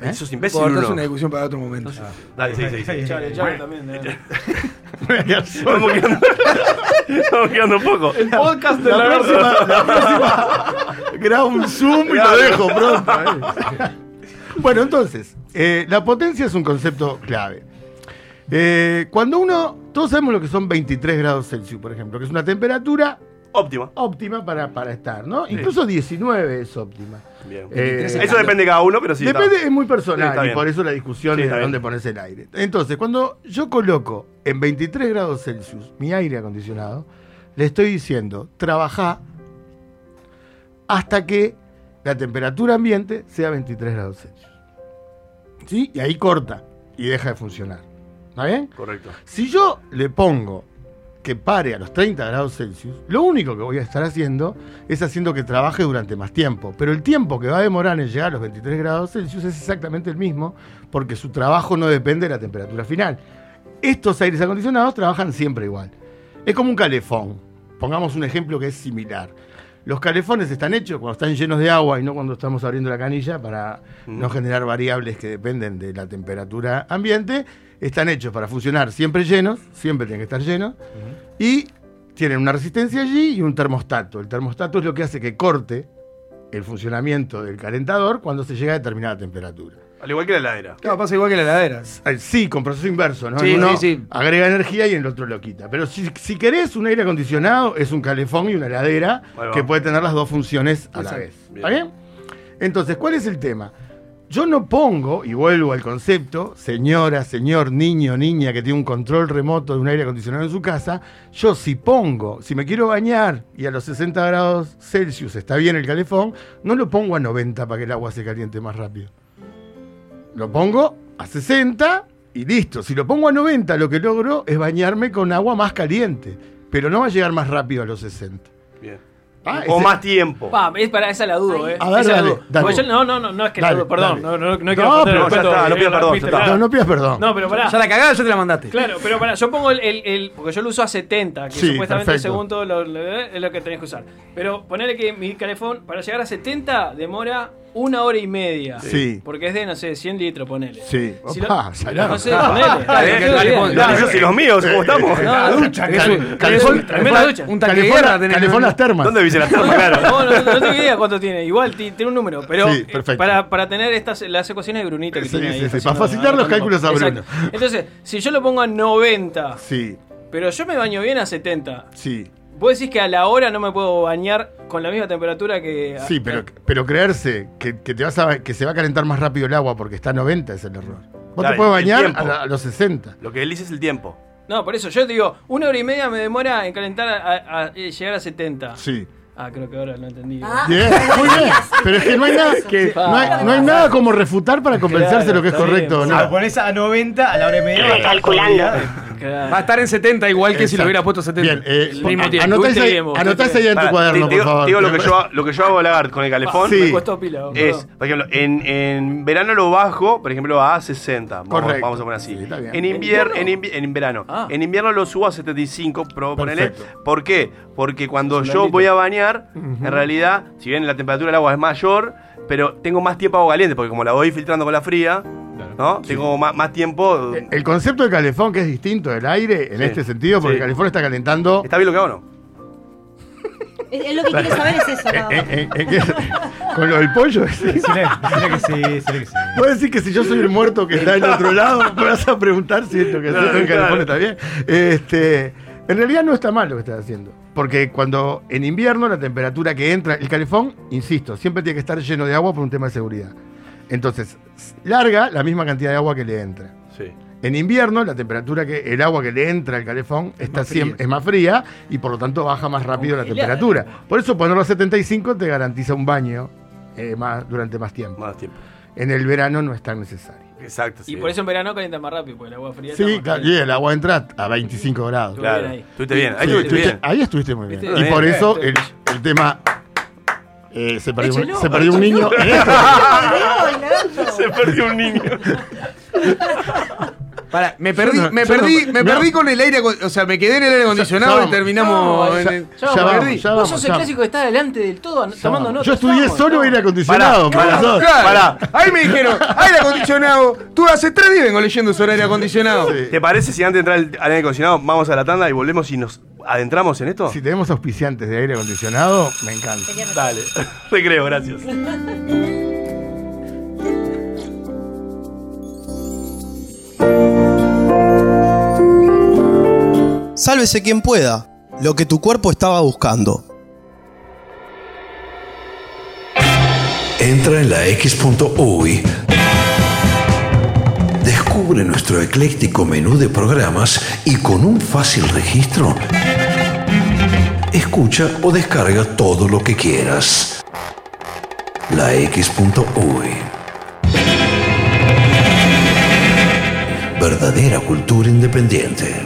Speaker 20: ¿Eh?
Speaker 2: Eso es imbécil,
Speaker 3: Cortás
Speaker 2: Bruno.
Speaker 3: una discusión para otro momento.
Speaker 2: Dale, sí, sí, sí.
Speaker 5: Echalo, echalo también. eh.
Speaker 2: Estamos quedando, estamos quedando poco.
Speaker 5: El podcast de
Speaker 20: La
Speaker 5: lagarto.
Speaker 20: próxima, la próxima grabo un zoom y lo dejo pronto. Bueno, entonces, eh, la potencia es un concepto clave. Eh, cuando uno, todos sabemos lo que son 23 grados Celsius, por ejemplo, que es una temperatura
Speaker 2: Óptima.
Speaker 20: óptima para, para estar, ¿no? Incluso 19 es óptima.
Speaker 2: Bien.
Speaker 20: Eh,
Speaker 2: Eso depende de cada uno, pero sí. está.
Speaker 20: Depende, es muy personal y por eso la discusión
Speaker 2: Sí,
Speaker 20: es dónde pones el aire. Entonces, cuando yo coloco en 23 grados Celsius mi aire acondicionado, le estoy diciendo, trabaja hasta que la temperatura ambiente sea 23 grados Celsius. ¿Sí? Y ahí corta y deja de funcionar. ¿Está bien?
Speaker 2: Correcto.
Speaker 20: Si yo le pongo que pare a los 30 grados Celsius, lo único que voy a estar haciendo es haciendo que trabaje durante más tiempo. Pero el tiempo que va a demorar en llegar a los 23 grados Celsius es exactamente el mismo, porque su trabajo no depende de la temperatura final. Estos aires acondicionados trabajan siempre igual. Es como un calefón. Pongamos un ejemplo que es similar. Los calefones están hechos cuando están llenos de agua y no cuando estamos abriendo la canilla para no generar variables que dependen de la temperatura ambiente. Están hechos para funcionar siempre llenos, siempre tienen que estar llenos. Y tienen una resistencia allí y un termostato. El termostato es lo que hace que corte el funcionamiento del calentador cuando se llega a determinada temperatura.
Speaker 2: Al igual que la heladera.
Speaker 3: Claro, pasa igual que la heladera.
Speaker 20: Sí, con proceso inverso, ¿no?
Speaker 3: Sí,
Speaker 20: Uno
Speaker 3: sí, sí.
Speaker 20: agrega energía y el otro lo quita. Pero si, si querés un aire acondicionado, es un calefón y una heladera que puede tener las dos funciones a la vez. ¿Está bien? Entonces, ¿cuál es el tema? Yo no pongo, y vuelvo al concepto, señora, señor, niño, niña que tiene un control remoto de un aire acondicionado en su casa, yo si pongo, si me quiero bañar y a los 60 grados Celsius está bien el calefón, no lo pongo a 90 para que el agua se caliente más rápido. Lo pongo a 60 y listo. Si lo pongo a 90, lo que logro es bañarme con agua más caliente, pero no va a llegar más rápido a los 60.
Speaker 2: Bien.
Speaker 20: Ah,
Speaker 2: o
Speaker 20: ese-
Speaker 2: más tiempo.
Speaker 5: Pa, es para esa la dudo, eh.
Speaker 20: A ver,
Speaker 5: Esa la
Speaker 20: dale,
Speaker 5: dudo.
Speaker 20: dale.
Speaker 5: Yo- no, no, no, no es que la dudo, perdón.
Speaker 20: dale.
Speaker 5: No, no, no,
Speaker 20: No,
Speaker 5: quiero faltar
Speaker 20: pero ya
Speaker 2: está, no pidas perdón,
Speaker 5: viste.
Speaker 20: No, no pidas perdón.
Speaker 5: No, pero pará.
Speaker 3: Ya la cagada ya te la mandaste.
Speaker 5: Claro, pero para, yo pongo el, el- el- porque yo lo uso a 70, que
Speaker 20: Sí,
Speaker 5: supuestamente
Speaker 20: perfecto.
Speaker 5: según todo lo, lo- es lo que tenés que usar. Pero ponerle que mi calefón para llegar a 70 demora una hora y media.
Speaker 20: Sí.
Speaker 5: Porque es de, no sé, 100 litros, ponele.
Speaker 20: Sí.
Speaker 5: Si
Speaker 20: Opa,
Speaker 5: lo- no sé, ponele.
Speaker 3: Dale, dale,
Speaker 2: y los míos, ¿cómo estamos?
Speaker 5: Tremenda ducha.
Speaker 3: Un tanque de guerra
Speaker 20: calefón las termas.
Speaker 2: ¿Dónde viste la terma? Claro.
Speaker 5: No, no, no tengo idea cuánto tiene. Igual ti- tiene un número. Pero
Speaker 20: Sí,
Speaker 5: eh,
Speaker 20: perfecto.
Speaker 5: para, para tener estas las ecuaciones de Brunito que tiene
Speaker 20: sí,
Speaker 5: ahí.
Speaker 20: para facilitar los cálculos a Bruno.
Speaker 5: Entonces, si yo lo pongo a 90,
Speaker 20: Sí,
Speaker 5: pero yo me baño bien a 70,
Speaker 20: sí.
Speaker 5: ¿Vos decís que a la hora no me puedo bañar con la misma temperatura que.
Speaker 20: Sí, pero, pero creerse que, que te vas a, que se va a calentar más rápido el agua porque está a 90 es el error. Vos
Speaker 2: Claro,
Speaker 20: te puedes bañar a, la- a los 60.
Speaker 2: Lo que él dice es el tiempo.
Speaker 5: No, por eso yo te digo, una hora y media me demora en calentar a, a- a llegar a 70.
Speaker 20: Sí.
Speaker 5: Ah, creo que ahora lo entendí.
Speaker 20: Bien, muy bien. Pero es que no hay nada, que, no hay, no hay nada como refutar para convencerse
Speaker 5: Claro,
Speaker 20: lo que es correcto o
Speaker 5: bien.
Speaker 6: Ah,
Speaker 20: no.
Speaker 6: pones a 90 a la hora y media.
Speaker 5: Claro.
Speaker 3: Va a estar en 70 igual que si lo hubiera puesto 70.
Speaker 20: Bien, eh,
Speaker 5: El mismo tiempo.
Speaker 20: anotá
Speaker 5: Estuviste
Speaker 20: ahí,
Speaker 5: bien vos,
Speaker 20: anotá
Speaker 5: estuviste
Speaker 20: ahí en tu cuaderno,
Speaker 2: te digo,
Speaker 20: por favor.
Speaker 2: te digo lo que yo, lo que yo hago Lagarde con el calefón.
Speaker 20: Sí.
Speaker 5: Pila.
Speaker 2: Es, por ejemplo, en, en verano lo bajo, por ejemplo, a 60. Vamos,
Speaker 20: Correcto.
Speaker 2: vamos a poner así.
Speaker 20: Sí,
Speaker 2: en, invierno, en, invi- en verano.
Speaker 5: Ah.
Speaker 2: En invierno lo subo a 75, pro, ponele.
Speaker 20: Perfecto.
Speaker 2: ¿Por qué? Porque cuando yo voy a bañar, en realidad, si bien la temperatura del agua es mayor, pero tengo más tiempo agua caliente, porque como la voy filtrando con la fría, ¿no? Tengo más, más tiempo.
Speaker 20: El concepto de calefón que es distinto del aire en
Speaker 2: Sí.
Speaker 20: este sentido, porque
Speaker 2: Sí.
Speaker 20: el calefón está calentando.
Speaker 2: ¿Está bien lo que hago o no?
Speaker 4: Es, es lo que quiere saber es eso. nada más.
Speaker 20: Eh, eh, eh, ¿qué? con lo del pollo. ¿sí?
Speaker 6: Que sí, que sí.
Speaker 20: Puedo decir que si yo soy el muerto que está del otro lado, me vas a preguntar si esto que
Speaker 2: Claro,
Speaker 20: haces en Calefón
Speaker 2: claro.
Speaker 20: está bien. Este, en realidad no está mal lo que estás haciendo. Porque cuando en invierno la temperatura que entra, el calefón, insisto, siempre tiene que estar lleno de agua por un tema de seguridad. Entonces, larga la misma cantidad de agua que le entra.
Speaker 2: Sí.
Speaker 20: En invierno, la temperatura que el agua que le entra al calefón está
Speaker 3: más
Speaker 20: siempre, es más fría y por lo tanto baja más rápido la temperatura. Por eso ponerlo a 75 te garantiza un baño eh, más, durante más tiempo.
Speaker 2: Más tiempo.
Speaker 20: En el verano no es tan necesario.
Speaker 2: Exacto.
Speaker 5: Y
Speaker 2: sí.
Speaker 5: por eso en verano calienta más rápido, porque el agua fría
Speaker 20: Sí, claro, y el agua entra a 25 grados.
Speaker 2: Claro.
Speaker 5: ahí.
Speaker 2: Estuviste bien. Ahí
Speaker 20: Sí, estuviste
Speaker 2: bien.
Speaker 20: ahí estuviste muy bien. Y
Speaker 5: bien,
Speaker 20: por
Speaker 5: bien,
Speaker 20: eso el, el tema. eh, se perdió,
Speaker 5: Échelo,
Speaker 20: se perdió un niño.
Speaker 2: Se perdió un niño.
Speaker 3: Me perdí,
Speaker 20: no-
Speaker 3: me
Speaker 20: no-
Speaker 3: perdí, me
Speaker 20: no.
Speaker 3: perdí con el aire, o sea, me quedé en el aire acondicionado
Speaker 20: ya
Speaker 3: y terminamos
Speaker 5: No,
Speaker 3: en
Speaker 5: ya-
Speaker 3: el-
Speaker 5: ya
Speaker 20: ya
Speaker 5: vamos,
Speaker 20: vamos,
Speaker 5: perdí.
Speaker 20: ya
Speaker 5: Vos sos
Speaker 20: ya
Speaker 5: el clásico que está delante del todo, an- tomando notas.
Speaker 20: Yo estudié
Speaker 5: Vamos,
Speaker 20: solo aire acondicionado.
Speaker 2: Pará,
Speaker 20: corazón.
Speaker 3: Claro, Ahí me dijeron, aire acondicionado. Tú hace tres días vengo leyendo sobre aire acondicionado.
Speaker 20: Sí.
Speaker 2: ¿Te parece si antes de entrar al al aire acondicionado vamos a la tanda y volvemos y nos adentramos en esto?
Speaker 20: Si tenemos auspiciantes de aire acondicionado, me encanta.
Speaker 2: Dale. Recreo, gracias.
Speaker 8: Sálvese quien pueda, lo que tu cuerpo estaba buscando.
Speaker 7: Entra en la X.UI. Descubre nuestro ecléctico menú de programas y con un fácil registro, escucha o descarga todo lo que quieras. La X.UI. verdadera cultura independiente.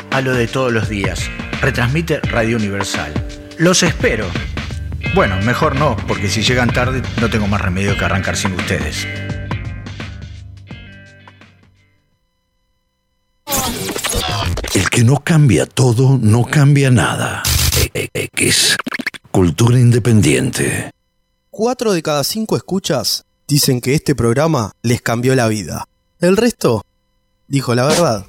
Speaker 13: a lo de todos los días. Retransmite Radio Universal. Los espero. Bueno, mejor no, porque si llegan tarde no tengo más remedio que arrancar sin ustedes.
Speaker 7: El que no cambia todo, no cambia nada. E- e- X. Cultura independiente.
Speaker 8: Cuatro de cada cinco escuchas dicen que este programa les cambió la vida. El resto dijo la verdad.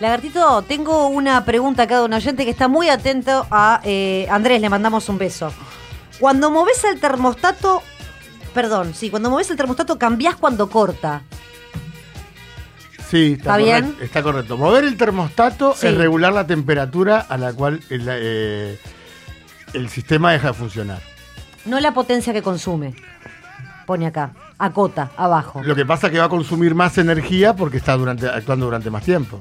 Speaker 4: Lagartito, tengo una pregunta acá de un oyente que está muy atento a eh, Andrés, le mandamos un beso. Cuando moves el termostato, perdón, sí, cuando moves el termostato cambiás cuando corta.
Speaker 20: Sí, está,
Speaker 4: ¿Está bien?
Speaker 20: está correcto. Mover el termostato
Speaker 4: Sí.
Speaker 20: es regular la temperatura a la cual el, eh, el sistema deja de funcionar.
Speaker 4: No la potencia que consume. Pone acá, acota, abajo.
Speaker 20: Lo que pasa es que va a consumir más energía porque está durante, actuando durante más tiempo.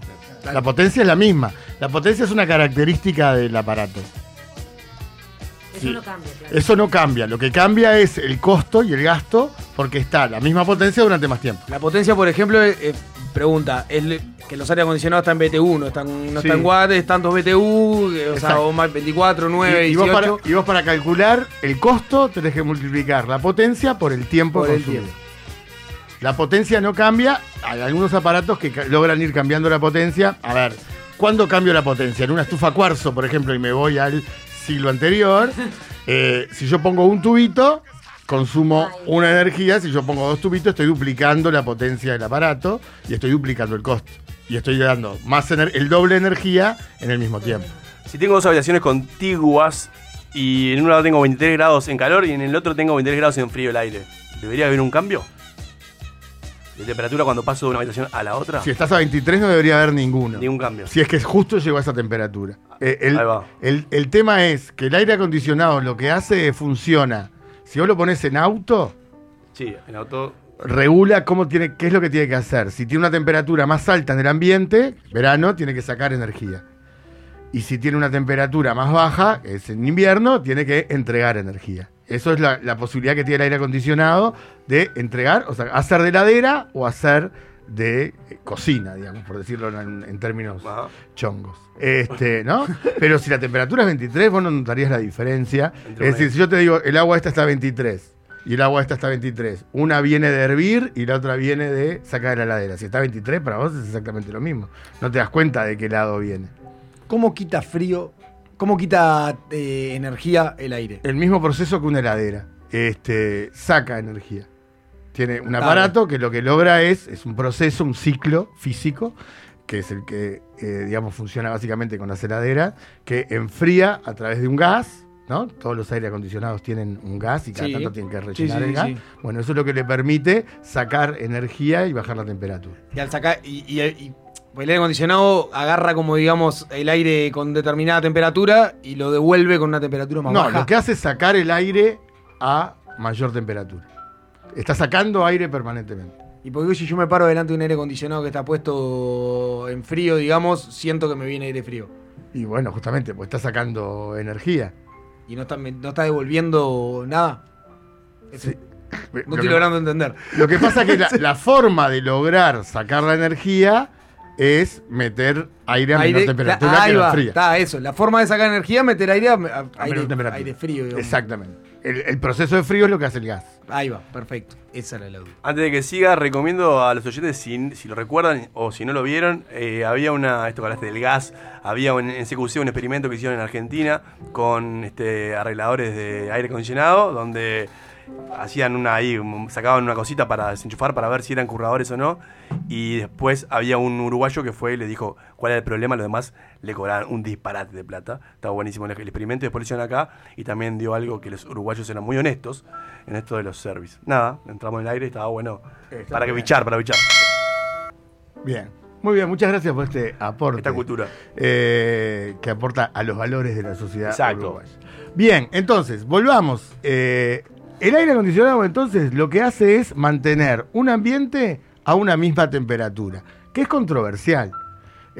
Speaker 20: La potencia es la misma. La potencia es una característica del aparato.
Speaker 4: Eso no cambia.
Speaker 20: Eso no cambia. Lo que cambia es el costo y el gasto porque está a la misma potencia durante más tiempo.
Speaker 3: La potencia, por ejemplo, eh, pregunta, es le- que los aire acondicionados están en BTU, no están, no
Speaker 20: Sí.
Speaker 3: están watts, están dos BTU, eh, o sea,
Speaker 20: Exacto.
Speaker 3: o más 24, 9,
Speaker 20: y, y vos
Speaker 3: 18.
Speaker 20: para, y vos para calcular el costo tenés que multiplicar la potencia por el tiempo
Speaker 3: Por el
Speaker 20: consumido.
Speaker 3: tiempo.
Speaker 20: La potencia no cambia. Hay algunos aparatos que logran ir cambiando la potencia. A ver, ¿cuándo cambio la potencia? En una estufa cuarzo, por ejemplo, y me voy al siglo anterior. eh, si yo pongo un tubito, consumo una energía. Si yo pongo dos tubitos, estoy duplicando la potencia del aparato y estoy duplicando el costo. Y estoy dando más el doble de energía en el mismo tiempo.
Speaker 2: Si tengo dos habitaciones contiguas y en un lado tengo 23 grados en calor y en el otro tengo 23 grados en frío el aire, ¿debería haber un cambio? ¿De temperatura cuando paso de una habitación a la otra?
Speaker 20: Si estás a 23 no debería haber ninguno.
Speaker 2: Ningún cambio.
Speaker 20: Si es que justo llegó a esa temperatura. Eh, el,
Speaker 2: Ahí va.
Speaker 20: el- el tema es que el aire acondicionado lo que hace es funciona. Si vos lo pones en auto,
Speaker 2: Sí, en auto.
Speaker 20: regula cómo tiene, qué es lo que tiene que hacer. Si tiene una temperatura más alta en el ambiente, verano, tiene que sacar energía. Y si tiene una temperatura más baja, es en invierno, tiene que entregar energía. Eso es la, la posibilidad que tiene el aire acondicionado de entregar, o sea, hacer de heladera o hacer de eh, cocina, digamos, por decirlo en, en términos chongos. Este, ¿no? Pero si la temperatura es 23, vos no notarías la diferencia.
Speaker 2: Entre
Speaker 20: Es decir, si yo te digo, el agua esta está a 23 y el agua esta está a 23, una viene de hervir y la otra viene de sacar de la heladera. Si está a 23, para vos es exactamente lo mismo. No te das cuenta de qué lado viene.
Speaker 3: ¿Cómo quita frío? ¿Cómo quita eh, energía el aire?
Speaker 20: El mismo proceso que una heladera. Este, saca energía. Tiene un aparato que lo que logra es, es un proceso, un ciclo físico, que es el que, eh, digamos, funciona básicamente con las heladeras, que enfría a través de un gas, ¿no? Todos los aire acondicionados tienen un gas y cada
Speaker 3: Sí.
Speaker 20: tanto tienen que rellenar
Speaker 3: sí,
Speaker 20: el gas. Bueno, eso es lo que le permite sacar energía y bajar la temperatura.
Speaker 3: Y al sacar. Y, y- y- el aire acondicionado agarra como digamos el aire con determinada temperatura y lo devuelve con una temperatura más
Speaker 20: No,
Speaker 3: baja.
Speaker 20: lo que hace es sacar el aire a mayor temperatura. Está sacando aire permanentemente.
Speaker 3: Y porque si yo me paro delante de un aire acondicionado que está puesto en frío, digamos, siento que me viene aire frío.
Speaker 20: Y bueno, justamente, pues está sacando energía.
Speaker 3: Y no está, no está devolviendo nada.
Speaker 20: Sí.
Speaker 3: No
Speaker 20: Lo
Speaker 3: estoy
Speaker 20: que-
Speaker 3: logrando entender.
Speaker 20: Lo que pasa es que la, la forma de lograr sacar la energía es meter aire a menor
Speaker 3: Aire-
Speaker 20: temperatura
Speaker 3: ahí
Speaker 20: que fría.
Speaker 3: Está eso. La forma de sacar energía es meter aire a, a-
Speaker 20: A
Speaker 3: aire,
Speaker 20: menor temperatura.
Speaker 3: aire frío. digamos.
Speaker 20: Exactamente. El, el proceso de frío es lo que hace el gas.
Speaker 3: Ahí va, perfecto. Esa era la duda.
Speaker 2: Antes de que siga, recomiendo a los oyentes, si, si lo recuerdan o si no lo vieron, eh, había una, esto que hablaste del gas, había un- en CQC un experimento que hicieron en Argentina con este, arregladores de aire acondicionado, donde hacían una ahí, sacaban una cosita para desenchufar para ver si eran curradores o no, y después había un uruguayo que fue y le dijo cuál era el problema, los demás le cobraban un disparate de plata. Estaba buenísimo el, experimento, después lo hicieron acá y también dio algo que los uruguayos eran muy honestos en esto de los service. Nada, entramos en el aire y estaba bueno
Speaker 20: Está
Speaker 2: para que bichar, para bichar.
Speaker 20: Bien. Muy bien, muchas gracias por este aporte.
Speaker 2: Esta cultura.
Speaker 20: eh, que aporta a los valores de la sociedad
Speaker 2: Exacto.
Speaker 20: uruguaya. Bien, entonces, volvamos. Eh, el aire acondicionado entonces lo que hace es mantener un ambiente a una misma temperatura, que es controversial.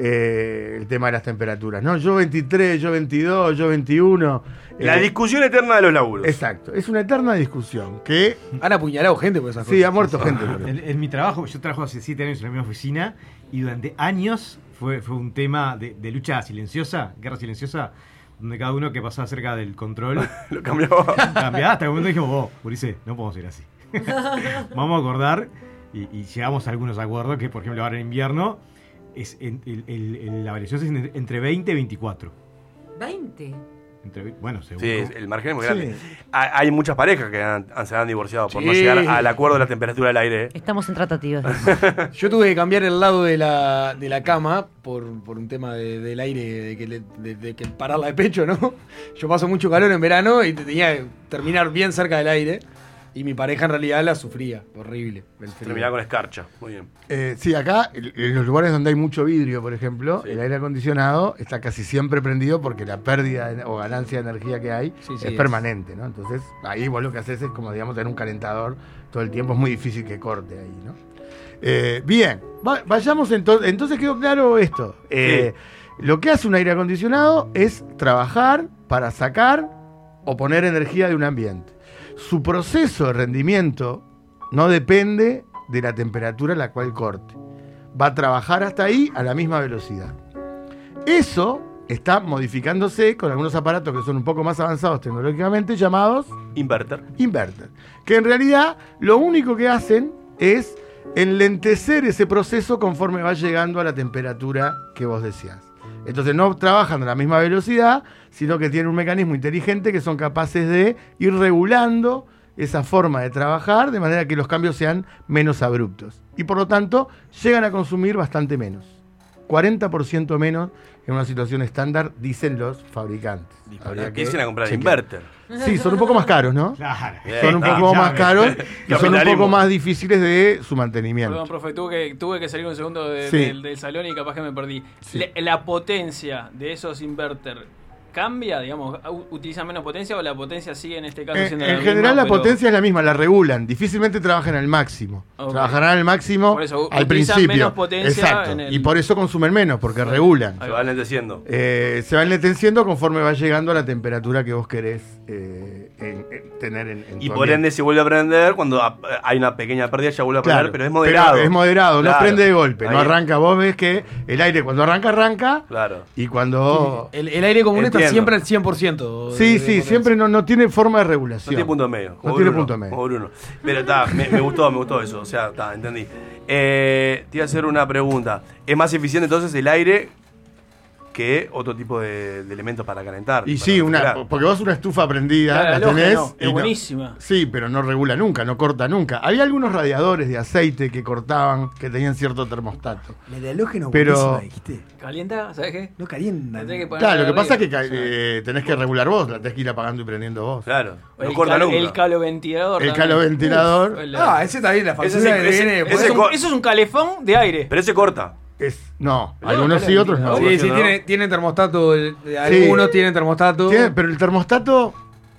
Speaker 20: eh, el tema de las temperaturas, ¿no? Yo 23, yo 22, yo 21.
Speaker 2: La
Speaker 20: eh,
Speaker 2: discusión eterna de los laburos.
Speaker 20: Exacto, es una eterna discusión que...
Speaker 3: Han apuñalado gente por esas
Speaker 20: Sí, ha muerto gente. por eso.
Speaker 6: En, en mi trabajo, yo trabajo hace siete años en la misma oficina y durante años fue, fue un tema de, de lucha silenciosa, guerra silenciosa, donde cada uno que pasaba cerca del control
Speaker 2: Lo cambiaba.
Speaker 6: cambiaba. Hasta el momento dijimos, vos, Ulises, no podemos ir así. Vamos a acordar y, y llegamos a algunos acuerdos que, por ejemplo, ahora en invierno es en- el- el- el- la variación es en- entre 20 y 24.
Speaker 4: 20.
Speaker 6: Entre bueno, según.
Speaker 2: Sí, el margen es muy grande. Ha- Hay muchas parejas que han- han- se han divorciado por no llegar al acuerdo de la temperatura del aire.
Speaker 4: Estamos en tratativas.
Speaker 3: Yo tuve que cambiar el lado de la, de la cama por, por un tema de- del aire, de que, le- de, de que pararla de pecho, ¿no? Yo paso mucho calor en verano y tenía que terminar bien cerca del aire. Y mi pareja en realidad la sufría, horrible. el frío.
Speaker 2: Terminaba con escarcha. Muy bien.
Speaker 20: Eh, sí, acá, en los lugares donde hay mucho vidrio, por ejemplo, el aire acondicionado está casi siempre prendido porque la pérdida de- o ganancia de energía que hay
Speaker 3: Sí, sí,
Speaker 20: es
Speaker 3: es.
Speaker 20: permanente, ¿no? Entonces, ahí vos lo que haces es como, digamos, tener un calentador todo el tiempo. Es muy difícil que corte ahí, ¿no? Eh, bien, va- vayamos entonces. Entonces quedó claro esto. Eh, Lo que hace un aire acondicionado es trabajar para sacar o poner energía de un ambiente. Su proceso de rendimiento no depende de la temperatura a la cual corte. Va a trabajar hasta ahí a la misma velocidad. Eso está modificándose con algunos aparatos que son un poco más avanzados tecnológicamente llamados
Speaker 2: Inverter.
Speaker 20: inverter. Que en realidad lo único que hacen es enlentecer ese proceso conforme va llegando a la temperatura que vos deseás. Entonces no trabajan a la misma velocidad, sino que tienen un mecanismo inteligente que son capaces de ir regulando esa forma de trabajar de manera que los cambios sean menos abruptos. Y por lo tanto llegan a consumir bastante menos. 40% menos en una situación estándar, dicen los fabricantes.
Speaker 2: Empiecen a comprar
Speaker 20: chequear.
Speaker 2: inverter.
Speaker 20: Sí, son un poco más caros, ¿no?
Speaker 6: Claro.
Speaker 20: Son un
Speaker 2: Eh,
Speaker 20: poco más caros y son un poco más difíciles de su mantenimiento.
Speaker 21: Perdón, profe, tuve que, tuve que salir un segundo de-
Speaker 20: Sí.
Speaker 21: del, del salón y capaz que me perdí.
Speaker 20: Sí.
Speaker 21: Le- La, potencia de esos inverter
Speaker 5: cambia, digamos, utiliza menos potencia o la potencia sigue en este caso
Speaker 20: En,
Speaker 5: siendo
Speaker 20: en
Speaker 5: la
Speaker 20: general
Speaker 5: misma,
Speaker 20: la
Speaker 5: pero-
Speaker 20: potencia es la misma, la regulan. Difícilmente trabajan al máximo. Trabajarán al máximo
Speaker 5: Por eso,
Speaker 20: al
Speaker 5: utilizan
Speaker 20: principio.
Speaker 5: menos potencia
Speaker 20: Exacto.
Speaker 5: en el-
Speaker 20: Y por eso consumen menos, porque regulan.
Speaker 2: Se va lenteciendo.
Speaker 20: Eh, se va enlenteciendo conforme va llegando a la temperatura que vos querés eh, en- en tener en, en
Speaker 2: Y
Speaker 20: tu
Speaker 2: por
Speaker 20: ambiente.
Speaker 2: ende se vuelve a prender cuando hay una pequeña pérdida, ya vuelve a prender,
Speaker 20: Claro,
Speaker 2: pero es moderado.
Speaker 20: es moderado,
Speaker 2: Claro.
Speaker 20: no prende de golpe, no arranca. Vos ves que el aire cuando arranca, arranca.
Speaker 2: Claro.
Speaker 20: Y cuando.
Speaker 3: El, el aire común está
Speaker 20: Entiendo.
Speaker 3: siempre al 100%.
Speaker 20: Sí,
Speaker 3: de- de
Speaker 20: sí, siempre no, no tiene forma de regulación.
Speaker 2: No tiene punto medio.
Speaker 20: No tiene punto medio.
Speaker 2: como Bruno. Pero está, me, me gustó, me gustó eso. O sea, está, entendí. Eh, te iba a hacer una pregunta. ¿Es más eficiente entonces el aire que otro tipo de, de elementos para calentar?
Speaker 20: Y
Speaker 2: para
Speaker 20: sí, una, porque vos una estufa prendida
Speaker 5: Claro,
Speaker 20: la tenés.
Speaker 5: es
Speaker 20: no-
Speaker 5: buenísima.
Speaker 20: sí, pero no regula nunca, no corta nunca. Había algunos radiadores de aceite que cortaban, que tenían cierto termostato.
Speaker 3: La de halógeno
Speaker 20: Pero-
Speaker 3: dijiste.
Speaker 5: ¿Calienta? ¿Sabes qué?
Speaker 3: No calienta.
Speaker 5: Que
Speaker 20: Claro, lo que pasa es que eh, tenés que regular vos, la tenés que ir apagando y prendiendo vos.
Speaker 2: Claro.
Speaker 5: el, cal- el caloventilador.
Speaker 20: El caloventilador.
Speaker 5: Uf, el-
Speaker 3: Ah, ese también, la
Speaker 5: Ese
Speaker 3: factura
Speaker 5: es-
Speaker 3: que
Speaker 5: ese-
Speaker 3: viene.
Speaker 5: ese es un- eso es un calefón de aire.
Speaker 2: Pero ese corta.
Speaker 20: Es, no,
Speaker 3: No,
Speaker 20: algunos sí, otros no.
Speaker 3: Sí, sí, tiene, tiene termostato. el- Algunos tienen termostato.
Speaker 20: Tiene- pero el termostato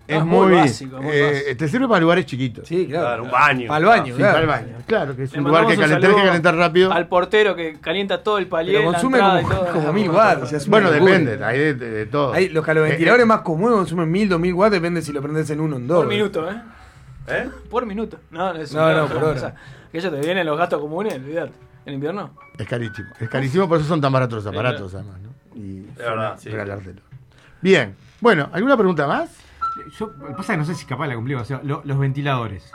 Speaker 20: es
Speaker 3: Ah, muy
Speaker 20: muy.
Speaker 3: básico, muy
Speaker 20: eh,
Speaker 3: básico.
Speaker 20: te sirve para lugares chiquitos.
Speaker 3: Sí, claro.
Speaker 2: Claro, un baño.
Speaker 3: Para el baño,
Speaker 20: Sí,
Speaker 3: claro.
Speaker 20: para el baño. Claro, que es
Speaker 5: Le
Speaker 20: un lugar que calentar, que calentar rápido.
Speaker 5: Al portero que calienta todo el palier.
Speaker 3: Consume como,
Speaker 5: y todo.
Speaker 3: como mil watts. o sea, es una
Speaker 20: Bueno, depende, hay de, de- de todo.
Speaker 3: Hay- los caloventiladores más comunes consumen 1000, 2000 watts, depende si lo prendes en uno o en dos.
Speaker 5: Por minuto, ¿eh?
Speaker 2: ¿Eh?
Speaker 5: Por minuto. No, no, es
Speaker 3: No, por hora.
Speaker 5: Que ellos te vienen los gastos comunes, olvidate. En invierno.
Speaker 20: Es carísimo. Es carísimo, por eso son tan baratos los aparatos, además, ¿no? Y
Speaker 2: Es verdad, sí.
Speaker 20: regalártelo. Bien. Bueno, ¿alguna pregunta más?
Speaker 6: Yo, lo que pasa es que no sé si capaz la cumplí. O sea, lo- los ventiladores.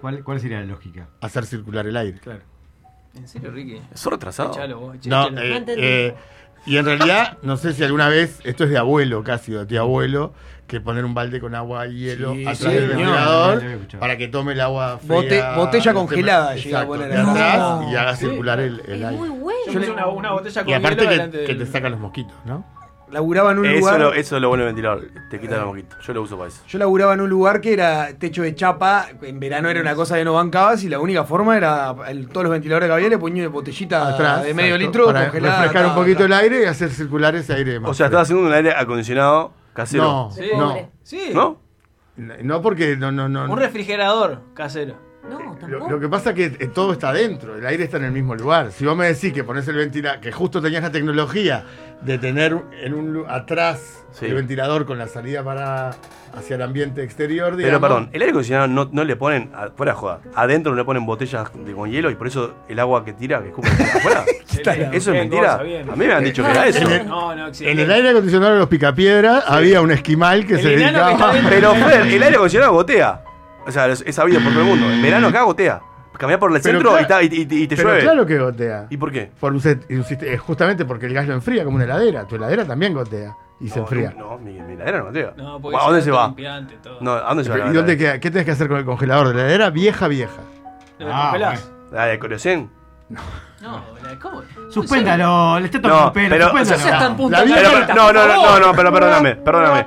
Speaker 6: ¿Cuál, ¿Cuál sería la lógica?
Speaker 20: Hacer circular el aire.
Speaker 6: Claro.
Speaker 5: ¿En serio, Ricky?
Speaker 2: Es retrasado.
Speaker 5: Echalo vos,
Speaker 20: No,
Speaker 5: echalo.
Speaker 20: eh,
Speaker 5: entendí.
Speaker 20: eh, y en realidad, no sé si alguna vez, esto es de abuelo casi, o de tío abuelo, que poner un balde con agua y hielo
Speaker 3: Sí,
Speaker 20: atrás
Speaker 3: sí,
Speaker 20: del ventilador para que tome el agua fría.
Speaker 3: Bote- botella
Speaker 20: no
Speaker 3: congelada llega a poner ahí.
Speaker 20: atrás
Speaker 3: No.
Speaker 20: y haga
Speaker 3: Sí,
Speaker 20: circular el,
Speaker 4: Es
Speaker 20: el aire.
Speaker 4: muy bueno.
Speaker 5: Yo puse una, una botella con
Speaker 20: Y aparte
Speaker 5: hielo
Speaker 20: que,
Speaker 5: delante
Speaker 20: que
Speaker 5: del-
Speaker 20: te sacan los mosquitos, ¿no?
Speaker 3: Laburaba en un
Speaker 2: Eso,
Speaker 3: lugar.
Speaker 2: lo, eso es lo bueno del ventilador. Te quita la mosquito. Yo lo uso para eso.
Speaker 3: Yo laburaba en un lugar que era techo de chapa, en verano era una cosa que no bancabas y la única forma era el- todos los ventiladores que había le ponía botellita
Speaker 20: Atrás.
Speaker 3: de medio
Speaker 20: exacto,
Speaker 3: litro
Speaker 20: para
Speaker 3: congelada.
Speaker 20: refrescar un poquito el aire y hacer circular ese aire más
Speaker 2: O sea, estás haciendo un aire acondicionado casero.
Speaker 20: No,
Speaker 5: Sí.
Speaker 20: no.
Speaker 5: Sí.
Speaker 2: ¿No?
Speaker 20: No porque no, no, no.
Speaker 5: Un refrigerador casero.
Speaker 4: No,
Speaker 20: Lo,
Speaker 4: tampoco.
Speaker 20: lo que pasa es que eh, todo está dentro, el aire está en el mismo lugar. Si vos me decís que pones el ventilador, que justo tenías la tecnología de tener en un atrás
Speaker 2: Sí.
Speaker 20: el ventilador con la salida para hacia el ambiente exterior,
Speaker 2: Pero perdón, el aire acondicionado no, no le ponen, fuera joda, adentro no le ponen botellas de, con hielo y por eso el agua que tira, que escupe afuera. ¿Eso es mentira?
Speaker 5: cosa.
Speaker 2: A mí me han dicho que era eso.
Speaker 20: En el,
Speaker 5: No, no, existe.
Speaker 20: en el aire acondicionado de los picapiedras había un esquimal que
Speaker 5: El
Speaker 20: se dedicaba.
Speaker 2: Pero Fer, el aire acondicionado gotea. O sea, es sabido por todo el mundo. En verano acá gotea. Cambiás por el
Speaker 20: Pero
Speaker 2: centro y,
Speaker 20: claro-
Speaker 2: ta- y- y- y te
Speaker 20: Pero
Speaker 2: llueve.
Speaker 20: claro que gotea.
Speaker 2: ¿Y por qué?
Speaker 20: Por un set- eh, justamente porque el gas lo enfría como una heladera. Tu heladera también gotea y se
Speaker 2: No,
Speaker 20: enfría.
Speaker 2: No, mi, mi heladera no gotea.
Speaker 5: No, porque
Speaker 2: ¿A dónde se va?
Speaker 5: todo.
Speaker 2: No, ¿a dónde se va?
Speaker 20: ¿Y dónde queda? ¿Qué tenés que hacer con el congelador de la heladera? Vieja, vieja.
Speaker 5: ¿Lo
Speaker 6: Ah,
Speaker 5: congelás?
Speaker 2: ¿La de Coriocén?
Speaker 5: No, la- ¿cómo?
Speaker 6: Suspéndalo, le está tocando
Speaker 2: No,
Speaker 6: el pelo.
Speaker 2: pero-
Speaker 6: suspéndalo.
Speaker 5: No
Speaker 20: La
Speaker 2: no, no, no, no, no, pero perdóname, perdóname.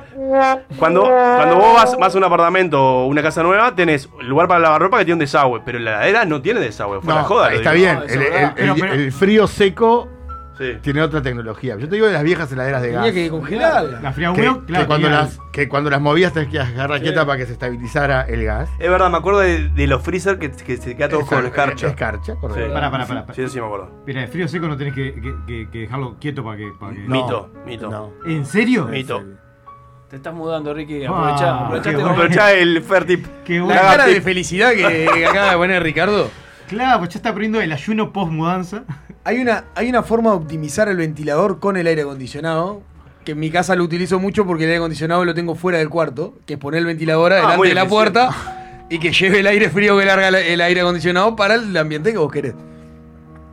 Speaker 2: Cuando, cuando vos vas, vas a un apartamento o una casa nueva, tenés lugar para lavar ropa que tiene un desagüe, pero la heladera no tiene desagüe, fuera
Speaker 20: No,
Speaker 2: joda.
Speaker 20: está bien.
Speaker 5: No,
Speaker 20: el,
Speaker 5: es verdad.
Speaker 20: el- el-
Speaker 6: Pero- pero-
Speaker 20: el frío seco
Speaker 2: Sí.
Speaker 20: tiene otra tecnología. Yo te digo de las viejas heladeras de
Speaker 3: Tenía
Speaker 20: gas.
Speaker 3: que congelarla.
Speaker 6: La fría
Speaker 20: que,
Speaker 6: uno,
Speaker 20: que
Speaker 6: claro.
Speaker 20: cuando
Speaker 6: tenía-
Speaker 20: las, que cuando las movías tenés que agarrar quieta para que se estabilizara el gas.
Speaker 2: Es verdad, me acuerdo de, de los freezer que, que se queda todo con escarcha.
Speaker 20: Escarcha, correcto.
Speaker 2: Sí.
Speaker 6: Pará, pará, pará.
Speaker 2: Sí, sí, me acuerdo.
Speaker 6: Mira, el frío seco no tenés que, que- que- que dejarlo quieto para que, para que-
Speaker 20: No,
Speaker 2: Mito, mito.
Speaker 20: No.
Speaker 6: ¿En serio?
Speaker 2: Mito.
Speaker 5: Te estás mudando, Ricky.
Speaker 6: Ah,
Speaker 5: Aprovechá. aprovechá este
Speaker 6: bueno.
Speaker 5: momento.
Speaker 2: Aprovechá el Fertip.
Speaker 6: Qué
Speaker 3: La cara de felicidad que, que acaba de poner Ricardo.
Speaker 6: Claro, pues ya está poniendo el ayuno post mudanza.
Speaker 3: Hay una, hay una forma de optimizar el ventilador con el aire acondicionado. Que en mi casa lo utilizo mucho porque el aire acondicionado lo tengo fuera del cuarto. Que es poner el ventilador adelante
Speaker 2: Ah, muy
Speaker 3: de la puerta y que lleve el aire frío que larga la- el aire acondicionado para el ambiente que vos querés.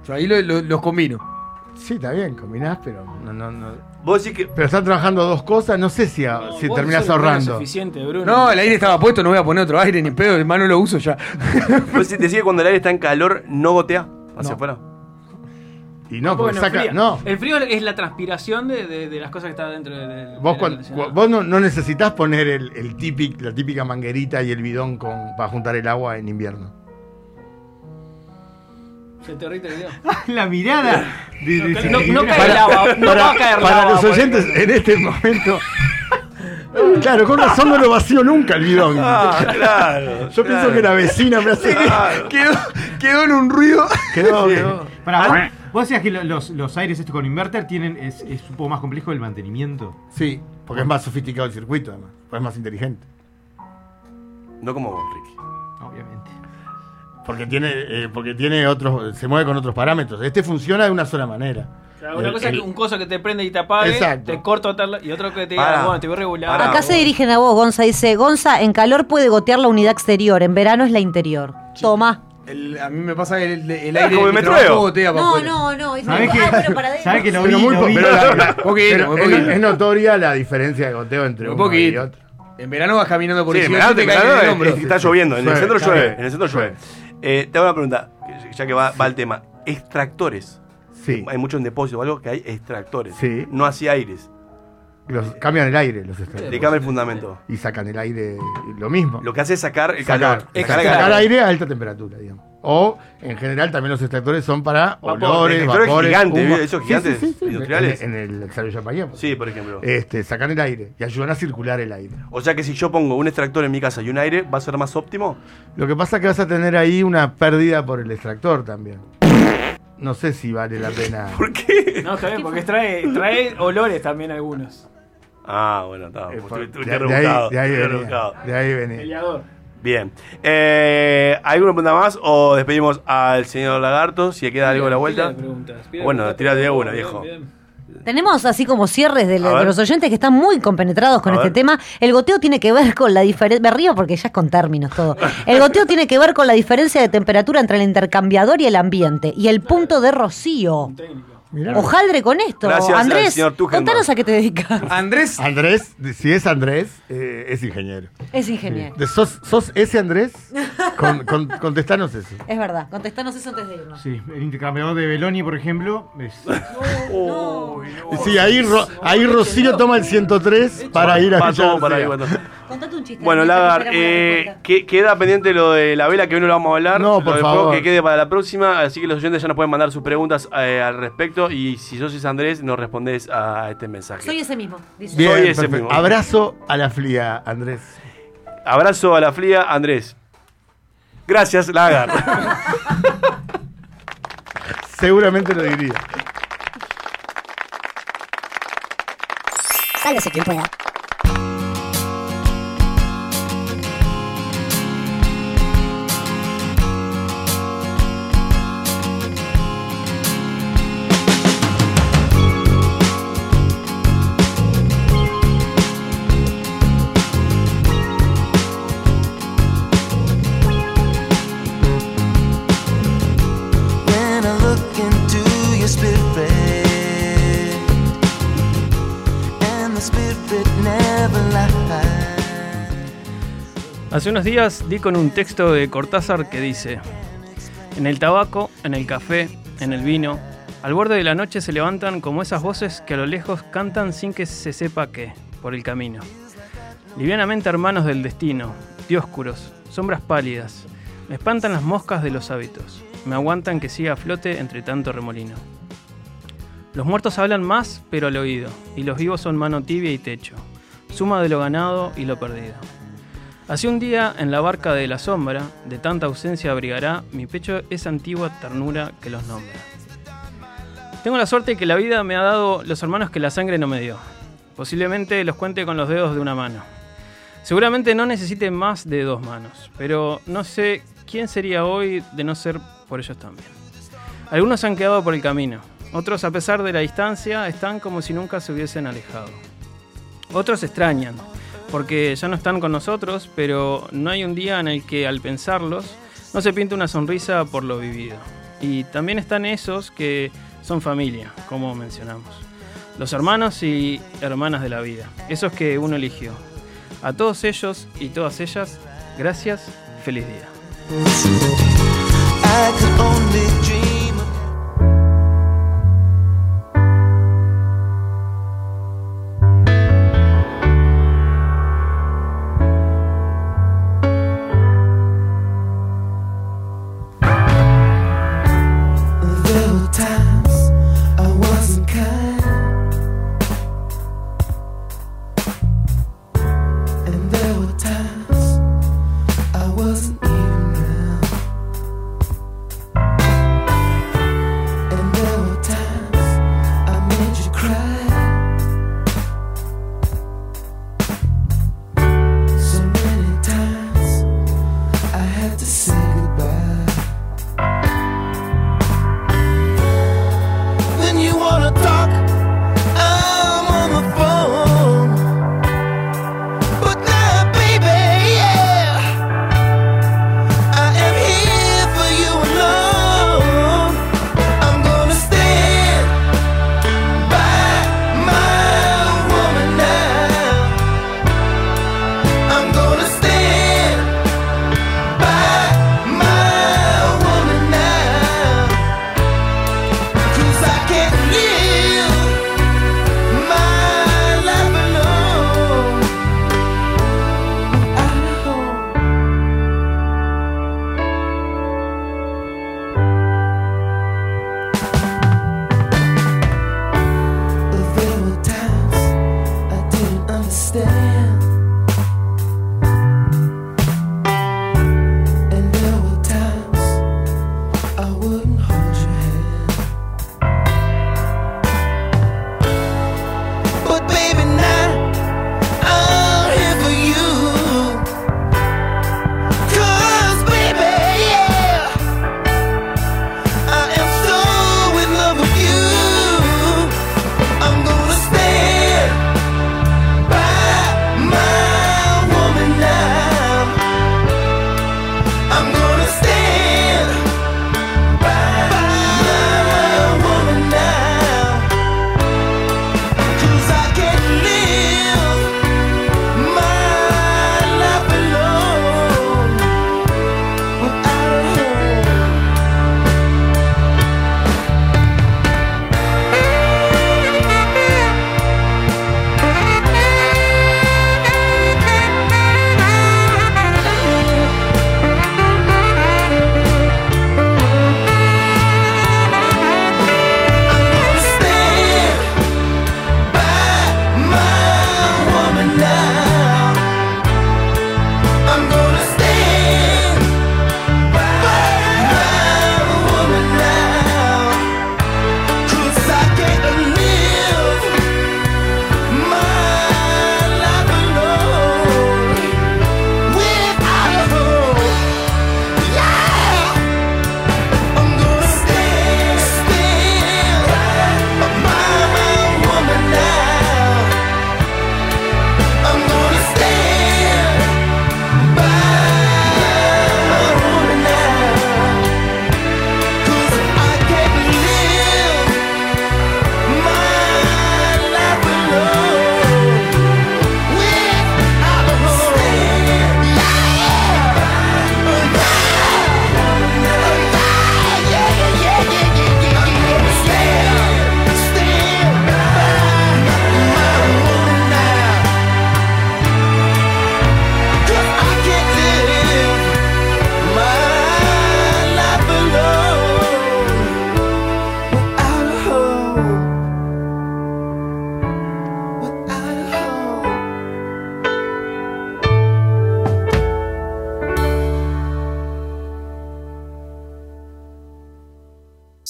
Speaker 3: Yo ahí lo- lo- los combino.
Speaker 20: Sí, está bien, combinás, pero no, no, no.
Speaker 2: Vos decís que.
Speaker 20: Pero están trabajando dos cosas, no sé si, a-
Speaker 5: No,
Speaker 20: si
Speaker 5: vos
Speaker 20: terminás
Speaker 5: sos
Speaker 20: ahorrando.
Speaker 5: eficiente, Bruno.
Speaker 3: No, el aire estaba puesto, no voy a poner otro aire ni pedo, hermano lo uso ya.
Speaker 2: Vos decís que cuando el aire está en calor, no gotea hacia
Speaker 20: No.
Speaker 2: afuera.
Speaker 20: Y no, porque
Speaker 5: Bueno,
Speaker 20: saca.
Speaker 5: fría.
Speaker 20: No.
Speaker 5: El frío es la transpiración de, de- de las cosas que están dentro del. del
Speaker 20: Vos,
Speaker 5: aire
Speaker 20: cuan-
Speaker 5: acondicionado.
Speaker 20: cu- vos no, no necesitas poner el, el típic- la típica manguerita y el bidón con, para juntar el agua en invierno.
Speaker 5: Se te derrite el video.
Speaker 6: La mirada.
Speaker 5: No- no cae
Speaker 20: Para-
Speaker 5: lava, no
Speaker 20: para-
Speaker 5: va a caer
Speaker 20: para los oyentes, en este momento. Claro, con razón no lo vacío nunca el bidón.
Speaker 2: Ah, claro,
Speaker 20: Yo pienso
Speaker 2: claro.
Speaker 20: que la vecina me hace.
Speaker 2: Claro.
Speaker 20: Quedó, quedó en un ruido. Quedó,
Speaker 2: Sí.
Speaker 20: quedó.
Speaker 6: Pará, vos decías que lo- los, los aires estos con inverter tienen es, es un poco más complejo el mantenimiento.
Speaker 20: Sí, porque es más sofisticado el circuito, además. Es más inteligente.
Speaker 2: No como vos, Ricky.
Speaker 6: Obviamente.
Speaker 20: Porque tiene, eh, porque tiene otros, se mueve con otros parámetros. Este funciona de una sola manera.
Speaker 5: Una
Speaker 20: El-
Speaker 5: cosa
Speaker 20: el-
Speaker 5: que un coso que te prende y te apague,
Speaker 20: Exacto.
Speaker 5: te corto tal, y otro que te diga, bueno, te voy a regular.
Speaker 4: Acá se dirigen a vos, Gonza. Dice, Gonza, en calor puede gotear la unidad exterior, en verano es la interior. Toma.
Speaker 3: El- a mí me pasa que el, el
Speaker 20: Ah,
Speaker 3: aire
Speaker 20: como el metrobús.
Speaker 3: gotea para
Speaker 4: No, no, no.
Speaker 6: ¿Sabés que-
Speaker 4: ah, pero para adentro.
Speaker 6: ¿Sabés que lo vi?
Speaker 20: Muy
Speaker 6: lo
Speaker 20: po-
Speaker 6: vi.
Speaker 20: pero la- la-
Speaker 3: Poquito,
Speaker 20: pero
Speaker 3: muy
Speaker 20: es, es notoria la diferencia de goteo entre
Speaker 3: Un
Speaker 20: uno y
Speaker 3: poquito.
Speaker 20: otro.
Speaker 3: En verano vas caminando por
Speaker 2: Sí,
Speaker 3: el
Speaker 2: en
Speaker 3: cielo,
Speaker 2: verano,
Speaker 3: te
Speaker 2: en verano
Speaker 3: el
Speaker 2: es-
Speaker 3: hombro.
Speaker 2: es que está lloviendo. En el
Speaker 20: Llueve,
Speaker 2: centro llueve. En el centro llueve. Eh, te hago una pregunta, ya que va, va el tema. Extractores.
Speaker 20: Sí.
Speaker 2: Hay muchos en depósito o algo que hay extractores.
Speaker 20: Sí.
Speaker 2: No así aires.
Speaker 20: Los, cambian el aire los extractores.
Speaker 2: Le cambia el fundamento.
Speaker 20: Y sacan el aire lo mismo.
Speaker 2: Lo que hace es sacar el
Speaker 20: sacar,
Speaker 2: calor.
Speaker 20: sacar,
Speaker 2: Sacar
Speaker 20: aire a alta temperatura, digamos. O, en general, también los extractores son para
Speaker 2: Vapor.
Speaker 20: olores,
Speaker 2: Extractores
Speaker 20: vapores,
Speaker 2: gigantes, esos
Speaker 20: Sí,
Speaker 2: gigantes
Speaker 20: sí, sí, sí.
Speaker 2: industriales.
Speaker 20: En, en el Xavier Champagnat.
Speaker 2: Sí, por ejemplo.
Speaker 20: Este, sacan el aire y ayudan a circular el aire.
Speaker 2: O sea que si yo pongo un extractor en mi casa y un aire, ¿va a ser más óptimo?
Speaker 20: Lo que pasa es que vas a tener ahí una pérdida por el extractor también. No sé si vale la pena.
Speaker 2: ¿Por qué?
Speaker 5: No, está bien, porque trae, trae olores también algunos.
Speaker 2: Ah, bueno, está.
Speaker 20: Eh,
Speaker 2: Estuve- estuve
Speaker 20: de, de ahí, de ahí venía.
Speaker 2: Bien. Eh, ¿Alguna pregunta más o despedimos al señor Lagarto si le queda algo a la vuelta? Bueno, de una, viejo.
Speaker 5: bien.
Speaker 4: Tenemos así como cierres de, los oyentes que están muy compenetrados con
Speaker 2: A
Speaker 4: este
Speaker 2: ver.
Speaker 4: tema. El goteo tiene que ver con la diferencia. Me río porque ya es con términos todo. El goteo tiene que ver con la diferencia de temperatura entre el intercambiador y el ambiente. Y el punto de rocío.
Speaker 20: Mirá.
Speaker 4: Ojaldre con esto.
Speaker 2: Gracias al
Speaker 4: Andrés,
Speaker 2: señor
Speaker 4: contanos a qué te dedicas.
Speaker 3: Andrés,
Speaker 20: Andrés, si es Andrés, eh, es ingeniero.
Speaker 4: Es ingeniero.
Speaker 20: ¿Sos, sos ese Andrés? Con, con- contestanos eso.
Speaker 4: Es verdad, contestanos eso antes de irnos.
Speaker 6: Sí, el intercambiador de Beloni, por ejemplo, es
Speaker 20: Sí, ahí, Ro- ahí Rocío toma el 103 para ir a escuchar
Speaker 2: todo para ahí.
Speaker 4: Contate un chiste.
Speaker 2: Bueno, Lagar, eh, que- queda pendiente lo de la vela que hoy no lo vamos a hablar.
Speaker 20: No, por favor.
Speaker 2: Que quede para la próxima. Así que los oyentes ya nos pueden mandar sus preguntas eh, al respecto. Y si sos Andrés, nos respondés a este mensaje.
Speaker 4: Soy ese mismo. Dice.
Speaker 20: Bien,
Speaker 2: Soy ese
Speaker 20: perfecto.
Speaker 2: mismo.
Speaker 20: Abrazo a la flia, Andrés.
Speaker 2: Abrazo a la fría, Andrés. Gracias, Lagar.
Speaker 20: Seguramente lo diría.
Speaker 22: Sálvese quien pueda.
Speaker 5: Hace unos días di con un texto de Cortázar que dice, en el tabaco, en el café, en el vino, al borde de la noche se levantan como esas voces que a lo lejos cantan sin que se sepa qué, por el camino. Livianamente hermanos del destino, dioscuros, sombras pálidas, me espantan las moscas de los hábitos, me aguantan que siga a flote entre tanto remolino. Los muertos hablan más, pero al oído, y los vivos son mano tibia y techo, suma de lo ganado y lo perdido. Así un día, en la barca de la sombra, de tanta ausencia abrigará mi pecho esa antigua ternura que los nombra. Tengo la suerte que la vida me ha dado los hermanos que la sangre no me dio. Posiblemente los cuente con los dedos de una mano. Seguramente no necesite más de dos manos, pero no sé quién sería hoy de no ser por ellos también. Algunos han quedado por el camino, otros a pesar de la distancia están como si nunca se hubiesen alejado. Otros extrañan, porque ya no están con nosotros, pero no hay un día en el que al pensarlos no se pinta una sonrisa por lo vivido. Y también están esos que son familia, como mencionamos. Los hermanos y hermanas de la vida, esos que uno eligió. A todos ellos y todas ellas, gracias, feliz día.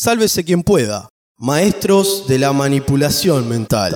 Speaker 8: Sálvese quien pueda. Maestros de la manipulación mental.